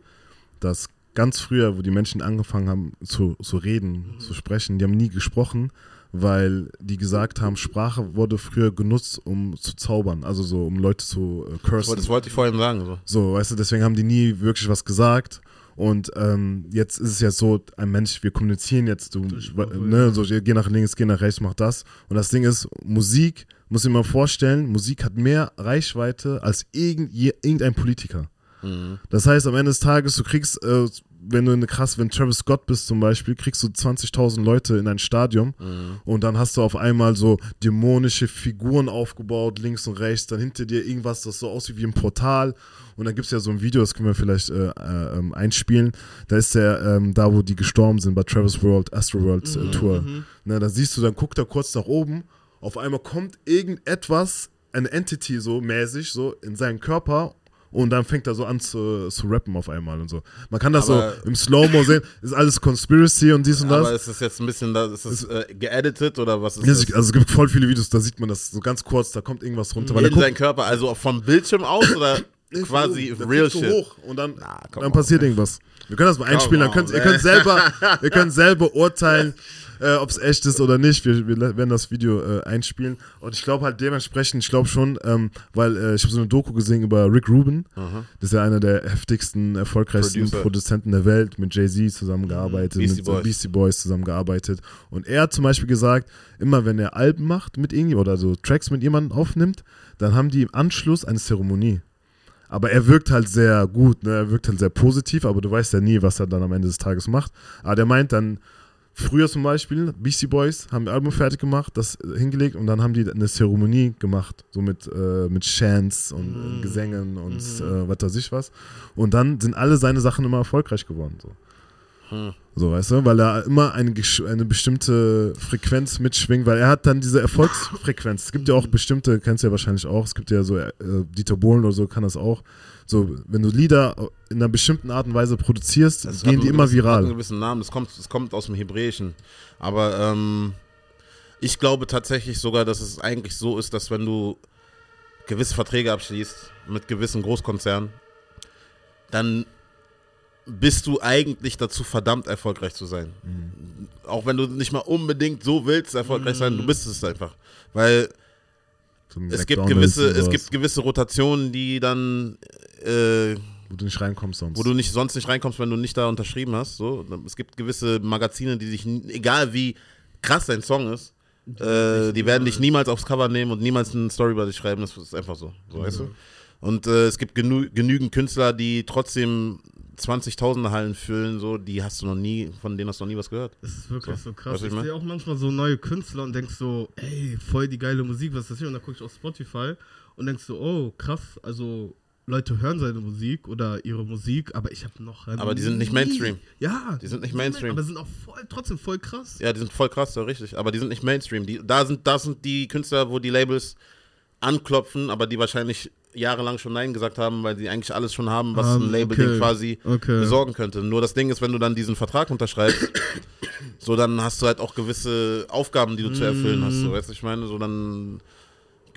dass ganz früher, wo die Menschen angefangen haben zu, zu reden, Mhm. zu sprechen, die haben nie gesprochen, weil die gesagt haben, Sprache wurde früher genutzt, um zu zaubern, also so, um Leute zu äh, Das cursen. wollte- Das wollte ich vorhin sagen. So. So, weißt du, deswegen haben die nie wirklich was gesagt. Und ähm, jetzt ist es ja so, ein Mensch, wir kommunizieren jetzt, du, Sprache, ne, so, geh nach links, geh nach rechts, mach das. Und das Ding ist, Musik, muss ich mir mal vorstellen, Musik hat mehr Reichweite als irgend, irgendein Politiker. Mhm. Das heißt, am Ende des Tages, du kriegst, äh, wenn du eine krass, wenn Travis Scott bist zum Beispiel, kriegst du 20.000 Leute in ein Stadion Mhm. und dann hast du auf einmal so dämonische Figuren aufgebaut, links und rechts, dann hinter dir irgendwas, das so aussieht wie ein Portal und dann gibt es ja so ein Video, das können wir vielleicht äh, äh, ähm, einspielen, da ist der, ähm, da wo die gestorben sind bei Travis World, Astro World äh, Tour, ne, da siehst du, dann guckt er kurz nach oben, auf einmal kommt irgendetwas, eine Entity so mäßig, so in seinen Körper und dann fängt er so an zu, zu rappen auf einmal und so. Man kann das Aber- so im Slow-Mo sehen, ist alles Conspiracy und dies und das. Aber ist das jetzt ein bisschen, ist das äh, geeditet oder was ist das? Also es gibt voll viele Videos, da sieht man das so ganz kurz, da kommt irgendwas runter. In seinen Körper, also vom Bildschirm aus oder quasi der real shit? hoch und dann, come dann on, passiert man. irgendwas. Wir können das mal einspielen, dann könnt, ihr könnt selber, ihr könnt selber urteilen, äh, ob es echt ist oder nicht. Wir, wir werden das Video äh, einspielen. Und ich glaube halt dementsprechend, ich glaube schon, ähm, weil äh, ich habe so eine Doku gesehen über Rick Rubin. Das ist ja einer der heftigsten, erfolgreichsten Producer. Produzenten der Welt, mit Jay-Z zusammengearbeitet, Beastie mit Boys. Boys. Beastie Boys zusammengearbeitet. Und er hat zum Beispiel gesagt, immer wenn er Alben macht mit irgendjemandem oder so Tracks mit jemandem aufnimmt, dann haben die im Anschluss eine Zeremonie. Aber er wirkt halt sehr gut, ne? er wirkt halt sehr positiv, aber du weißt ja nie, was er dann am Ende des Tages macht. Aber der meint dann, früher zum Beispiel, Beastie Boys haben ihr Album fertig gemacht, das hingelegt und dann haben die eine Zeremonie gemacht, so mit, äh, mit Chants und äh, Gesängen und äh, was weiß ich was. Und dann sind alle seine Sachen immer erfolgreich geworden. So. So, weißt du, weil er immer eine, eine bestimmte Frequenz mitschwingt, weil er hat dann diese Erfolgsfrequenz. Es gibt ja auch bestimmte, kennst du ja wahrscheinlich auch, es gibt ja so, äh, Dieter Bohlen oder so kann das auch. So, wenn du Lieder in einer bestimmten Art und Weise produzierst, Das gehen die einen immer gewissen- Hat einen viral. gewissen Namen, das kommt, das kommt aus dem Hebräischen. Aber ähm, ich glaube tatsächlich sogar, dass es eigentlich so ist, dass wenn du gewisse Verträge abschließt mit gewissen Großkonzernen, dann bist du eigentlich dazu verdammt, erfolgreich zu sein. Auch wenn du nicht mal unbedingt so willst, erfolgreich sein, du bist es einfach. Weil Zum es gibt, gewisse, es gibt gewisse Rotationen, die dann, äh, Wo du nicht reinkommst sonst. wo du nicht sonst nicht reinkommst, wenn du nicht da unterschrieben hast. So. Es gibt gewisse Magazine, die sich, egal wie krass dein Song ist, äh, die werden dich niemals aufs Cover nehmen und niemals eine Story über dich schreiben. Das ist einfach so. so weißt du? Und äh, es gibt genü genügend Künstler, die trotzdem 20.000er Hallen füllen, so, die hast du noch nie, von denen hast du noch nie was gehört. Das ist wirklich So, so, krass. Ich ich sehe auch manchmal so neue Künstler und denk so, ey, voll die geile Musik, was ist das hier? Und dann gucke ich auf Spotify und denk so, oh, krass, also Leute hören seine Musik oder ihre Musik, aber ich habe noch. Aber die sind nicht Mainstream. Ja. Die sind nicht Mainstream. Aber sind auch voll, trotzdem voll krass. Ja, die sind voll krass, ja, richtig. Aber die sind nicht Mainstream. Die, da, sind, da sind die Künstler, wo die Labels anklopfen, aber die wahrscheinlich jahrelang schon Nein gesagt haben, weil sie eigentlich alles schon haben, was Ah, ein Label okay. quasi Okay. besorgen könnte. Nur das Ding ist, wenn du dann diesen Vertrag unterschreibst, so dann hast du halt auch gewisse Aufgaben, die du zu erfüllen hast. So, weißt du, ich meine, so dann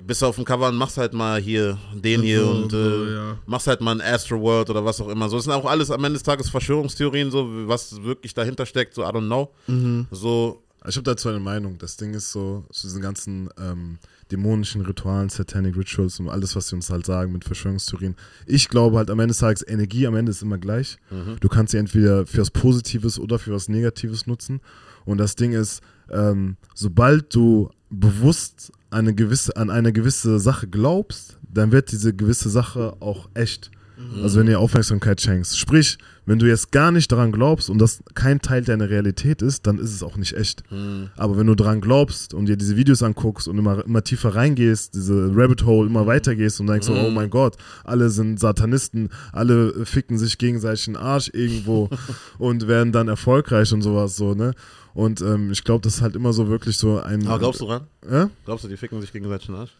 bist du auf dem Cover und machst halt mal hier den hier So, und so, äh, ja. machst halt mal ein Astro World oder was auch immer. So, es sind auch alles am Ende des Tages Verschwörungstheorien, so was wirklich dahinter steckt, so I don't know. Mhm. So, Ich habe dazu eine Meinung. Das Ding ist so, zu diesen ganzen ähm, dämonischen Ritualen, Satanic Rituals und alles, was sie uns halt sagen mit Verschwörungstheorien. Ich glaube halt am Ende des Tages, Energie am Ende ist immer gleich. Du kannst sie entweder für was Positives oder für was Negatives nutzen. Und das Ding ist, ähm, sobald du bewusst eine gewisse, an eine gewisse Sache glaubst, dann wird diese gewisse Sache auch echt. Also wenn du ihr Aufmerksamkeit schenkst. Sprich, wenn du jetzt gar nicht daran glaubst und das kein Teil deiner Realität ist, dann ist es auch nicht echt. Aber wenn du daran glaubst und dir diese Videos anguckst und immer, immer tiefer reingehst, diese Rabbit Hole immer weitergehst und denkst so, oh mein Gott, alle sind Satanisten, alle ficken sich gegenseitig den Arsch irgendwo und werden dann erfolgreich und sowas so, ne? Und ähm, ich glaube, das ist halt immer so wirklich so ein. aber glaubst du dran? Ja? Glaubst du, die ficken sich gegenseitig den Arsch?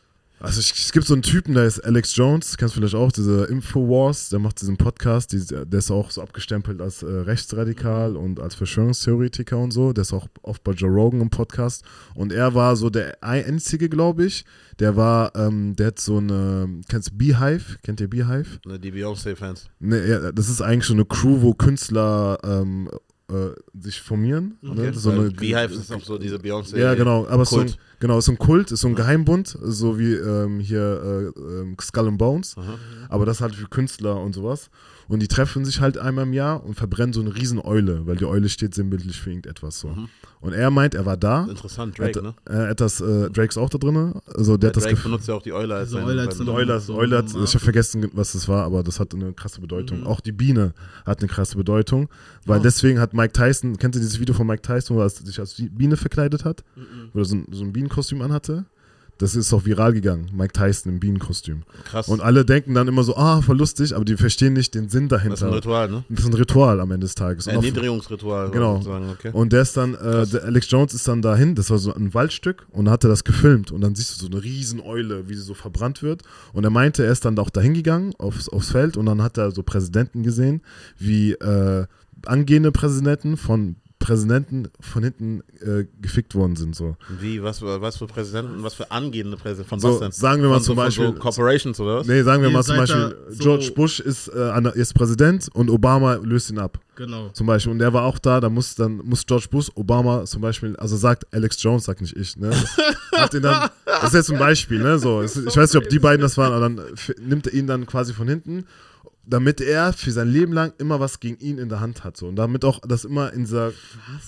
Also ich, es gibt so einen Typen, der ist Alex Jones, kennst du vielleicht auch, diese Infowars, der macht diesen Podcast, die, der ist auch so abgestempelt als äh, rechtsradikal und als Verschwörungstheoretiker und so, der ist auch oft bei Joe Rogan im Podcast und er war so der einzige, glaube ich, der war, ähm, der hat so eine, kennst du Beehive, kennt ihr Beehive? Ne, die Beyoncé-Fans. Ne, ja, das ist eigentlich so eine Crew, wo Künstler ähm, äh, sich formieren. Ne? So eine, Beehive ist auch so diese Beyoncé. ja, genau, aber so ein, Kult. genau, ist so ein Kult, ist so ein Geheimbund, so wie ähm, hier äh, ähm, Skull and Bones, Aha. aber das halt für Künstler und sowas. Und die treffen sich halt einmal im Jahr und verbrennen so eine riesen Eule, weil die Eule steht sinnbildlich für irgendetwas so. Und er meint, er war da. Interessant, Er hat, Drake, ne? er hat das, äh, Drake ist auch da drin. Also der hat das Drake benutzt ja auch die Eule als Also sein, Eule als Eule, so Eule hat, ich habe vergessen, was das war, aber das hat eine krasse Bedeutung. Auch die Biene hat eine krasse Bedeutung, weil deswegen hat Mike Tyson, kennt ihr dieses Video von Mike Tyson, wo er sich als Biene verkleidet hat? Wo er so ein, so ein Bienenkostüm anhatte? Das ist auch viral gegangen, Mike Tyson im Bienenkostüm. Krass. Und alle denken dann immer so, ah, voll lustig, aber die verstehen nicht den Sinn dahinter. das ist ein Ritual, ne? Das ist ein Ritual am Ende des Tages. Auf- Erniedrigungsritual. Genau. sozusagen, Okay. und der ist dann, äh, der Alex Jones ist dann dahin, das war so ein Waldstück und hat er das gefilmt und dann siehst du so eine riesen Eule, wie sie so verbrannt wird und er meinte, er ist dann auch dahin gegangen aufs, aufs Feld und dann hat er so Präsidenten gesehen, wie äh, angehende Präsidenten von Präsidenten von hinten äh, gefickt worden sind so. Wie, was, für- was für Präsidenten, was für angehende Präsidenten? Von So, was denn? sagen wir mal von zum so, Beispiel- so Corporations oder was? Nee, sagen wir Ihr mal zum Beispiel, George Bush ist, äh, ist Präsident und Obama löst ihn ab. Genau. Zum Beispiel. Und der war auch da, da muss dann muss George Bush Obama zum Beispiel, also sagt Alex Jones, sagt nicht ich, ne? Hat ihn dann, das ist jetzt ein Beispiel, ne? So, ich weiß nicht, ob die beiden das waren, aber dann nimmt er ihn dann quasi von hinten, damit er für sein Leben lang immer was gegen ihn in der Hand hat. So. Und damit auch das immer in dieser.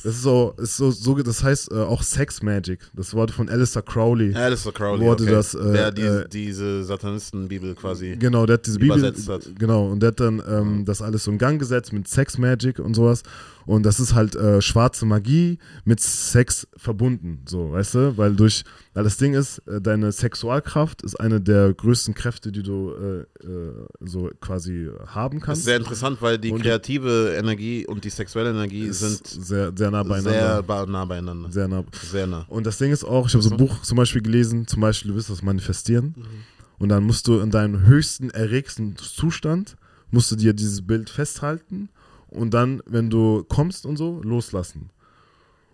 Das ist so, ist so, so das heißt äh, auch Sex Magic. Das wurde von Alistair Crowley. Alistair Crowley, Wurde okay. das, äh, der die, äh, diese Satanisten-Bibel quasi. Genau, der hat diese Bibel. Übersetzt hat. Genau, und der hat dann ähm, das alles so in Gang gesetzt mit Sex Magic und sowas. Und das ist halt äh, schwarze Magie mit Sex verbunden, so, weißt du? Weil durch, weil das Ding ist, äh, deine Sexualkraft ist eine der größten Kräfte, die du äh, äh, so quasi haben Das ist kannst. sehr interessant, weil die Und- kreative Energie und die sexuelle Energie sind sehr, sehr nah sehr beieinander. ba- nah beieinander. Sehr nah. Sehr nah. Und das Ding ist auch, ich habe so ein Buch zum Beispiel gelesen, zum Beispiel, du willst das manifestieren. Und dann musst du in deinem höchsten, erregsten Zustand, musst du dir dieses Bild festhalten und dann, wenn du kommst und so, loslassen.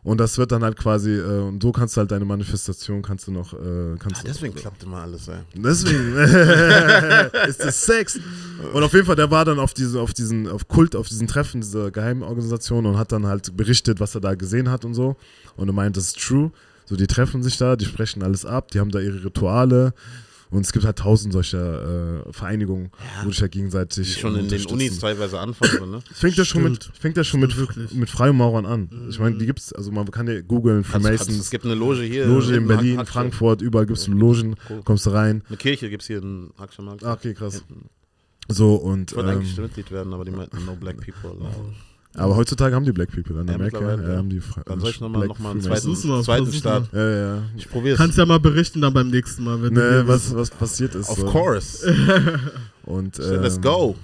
Und das wird dann halt quasi, äh, und so kannst du halt deine Manifestation, kannst du noch, äh, kannst Ah, du deswegen klappt immer alles, ey. Deswegen ist das Sex. Und auf jeden Fall, der war dann auf diese, auf diesen, auf Kult, auf diesen Treffen dieser geheimen Organisation und hat dann halt berichtet, was er da gesehen hat und so. Und er meint, das ist true. So, die treffen sich da, die sprechen alles ab, die haben da ihre Rituale. Und es gibt halt tausend solcher äh, Vereinigungen, wo sich halt gegenseitig. Die schon in den. Unis teilweise anfangen, ne? Fängt ja schon mit, fängt ja schon mit, wirklich. mit Freimaurern an. Ich meine, die gibt's, also man kann ja googeln, Freemasons, Es gibt eine Loge hier. Loge in Berlin, Hack-. Frankfurt, überall gibt's Logen, Cool. kommst du rein. Eine Kirche gibt es hier in Hackschenmarkt. Ah, okay, krass. So und Ich wollte eigentlich ähm, Mitglied werden, aber die meinten, no black people. allowed. Aber heutzutage haben die Black People in Amerika. Ja, ja. haben die Fra Dann soll ich nochmal noch mal einen zweiten, mal, zweiten Start. Ja, ja. Ich probiere es. Kannst ja mal berichten dann beim nächsten Mal, wenn du Ne, hier was, was passiert ist. Of so. course. Und, Let's ähm, go.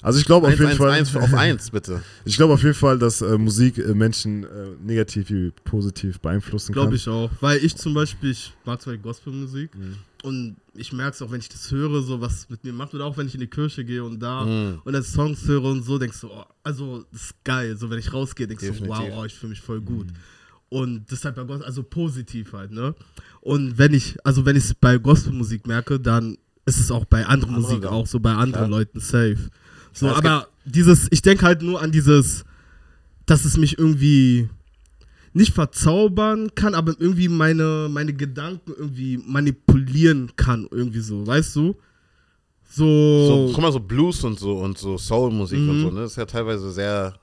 Also ich glaube auf jeden eins, Fall. eins auf eins, bitte. Ich glaube auf jeden Fall, dass äh, Musik äh, Menschen äh, negativ wie positiv beeinflussen kann. Glaube ich auch. Weil ich zum Beispiel, ich mag Beispiel Gospelmusik Mhm. und ich merke es auch, wenn ich das höre, so was es mit mir macht oder auch wenn ich in die Kirche gehe und da Mhm. und dann Songs höre und so, denkst du, oh, also das ist geil. So wenn ich rausgehe, denkst du, Definitiv. wow, oh, ich fühle mich voll gut. Und deshalb bei Gospel, also positiv halt, ne? Und wenn ich, also wenn ich es bei Gospelmusik merke, dann ist es auch bei anderer Andere Musik auch so bei anderen Klar. Leuten safe. So, aber dieses, ich denke halt nur an dieses, dass es mich irgendwie nicht verzaubern kann, aber irgendwie meine, meine Gedanken irgendwie manipulieren kann, irgendwie so, weißt du? So, So, guck mal, so Blues und so und so Soul-Musik und Mhm. so, ne? Das ist ja teilweise sehr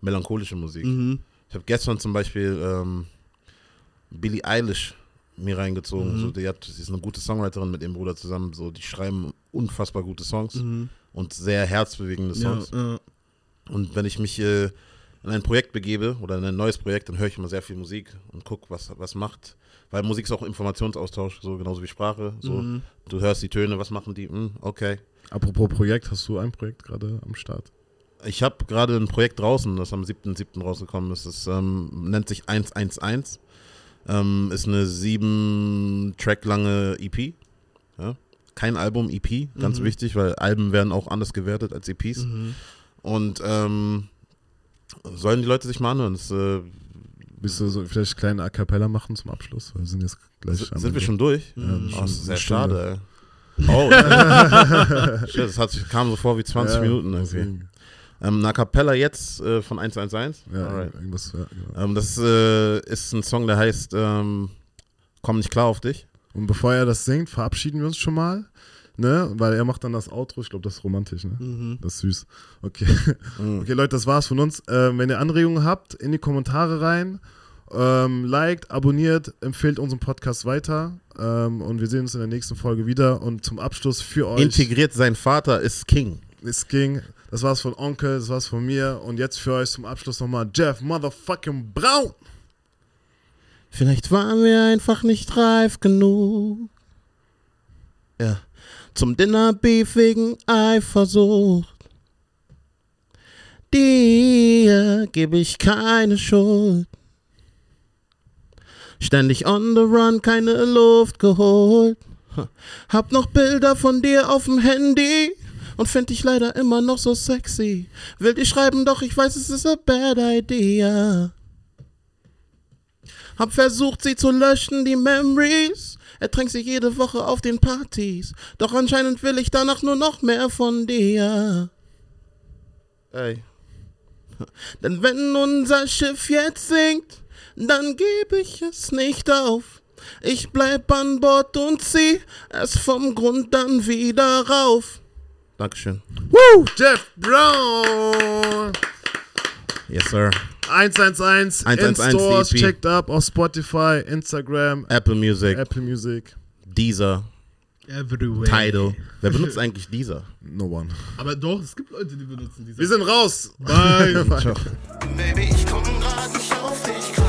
melancholische Musik. mhm. Ich habe gestern zum Beispiel ähm, Billie Eilish mir reingezogen. Mhm. So, die, hat, sie ist eine gute Songwriterin mit ihrem Bruder zusammen. So, die schreiben unfassbar gute Songs Mhm. Und sehr herzbewegende Songs. ja. Und wenn ich mich äh, in ein Projekt begebe oder in ein neues Projekt, dann höre ich immer sehr viel Musik und gucke, was, was macht. Weil Musik ist auch Informationsaustausch, so genauso wie Sprache. So, Mhm. Du hörst die Töne, was machen die? Hm, okay. Apropos Projekt, hast du ein Projekt gerade am Start? Ich habe gerade ein Projekt draußen, das am 7.7. rausgekommen ist. Das ähm, nennt sich 111. Ähm, ist eine sieben Track lange EP. Ja? Kein Album, EP, ganz Mhm. wichtig, weil Alben werden auch anders gewertet als EPs. Mhm. Und ähm, sollen die Leute sich mal anhören. Das, äh, Willst du so vielleicht kleine A Cappella machen zum Abschluss? Wir sind jetzt gleich sind am wir schon durch? Mhm. Oh, das ist sehr eine Stunde. schade, ey. Oh, shit, das hat, kam so vor wie 20 Ja, Minuten irgendwie. Ähm, eine Capella jetzt äh, von 111. Ja, Alright. irgendwas. Ja, genau. Ähm, das äh, ist ein Song, der heißt ähm, Komm nicht klar auf dich. Und bevor er das singt, verabschieden wir uns schon mal. Ne? Weil er macht dann das Outro. Ich glaube, das ist romantisch. Ne? Mhm. Das ist süß. Okay. Mhm. Okay, Leute, das war's von uns. Ähm, wenn ihr Anregungen habt, in die Kommentare rein. Ähm, liked, abonniert, empfehlt unseren Podcast weiter. Ähm, und wir sehen uns in der nächsten Folge wieder. Und zum Abschluss für euch. Integriert sein Vater ist King. Es ging. Das war's von Onkel, das war's von mir. Und jetzt für euch zum Abschluss nochmal Jeff Motherfucking Brown. Vielleicht waren wir einfach nicht reif genug. Ja. Zum Dinnerbeef wegen Eifersucht. Dir gebe ich keine Schuld. Ständig on the run, keine Luft geholt. Hab noch Bilder von dir auf dem Handy und find dich leider immer noch so sexy. Will dir schreiben, doch ich weiß, es ist a bad idea. Hab versucht, sie zu löschen, die Memories. Ertränkt sie jede Woche auf den Partys. Doch anscheinend will ich danach nur noch mehr von dir. Ey. Denn wenn unser Schiff jetzt sinkt, dann gebe ich es nicht auf. Ich bleib an Bord und zieh es vom Grund dann wieder rauf. Dankeschön. Woo! Jeff Brown! Yes, sir. 111, 111 in Stores, EP. checkt ab auf Spotify, Instagram, Apple Music, Apple Music. Deezer, Everywhere. Tidal. Wer benutzt eigentlich Deezer? No one. Aber doch, es gibt Leute, die benutzen diese. Wir sind raus. Bye. Bye. Ciao. Baby, ich komm grad nicht auf dich.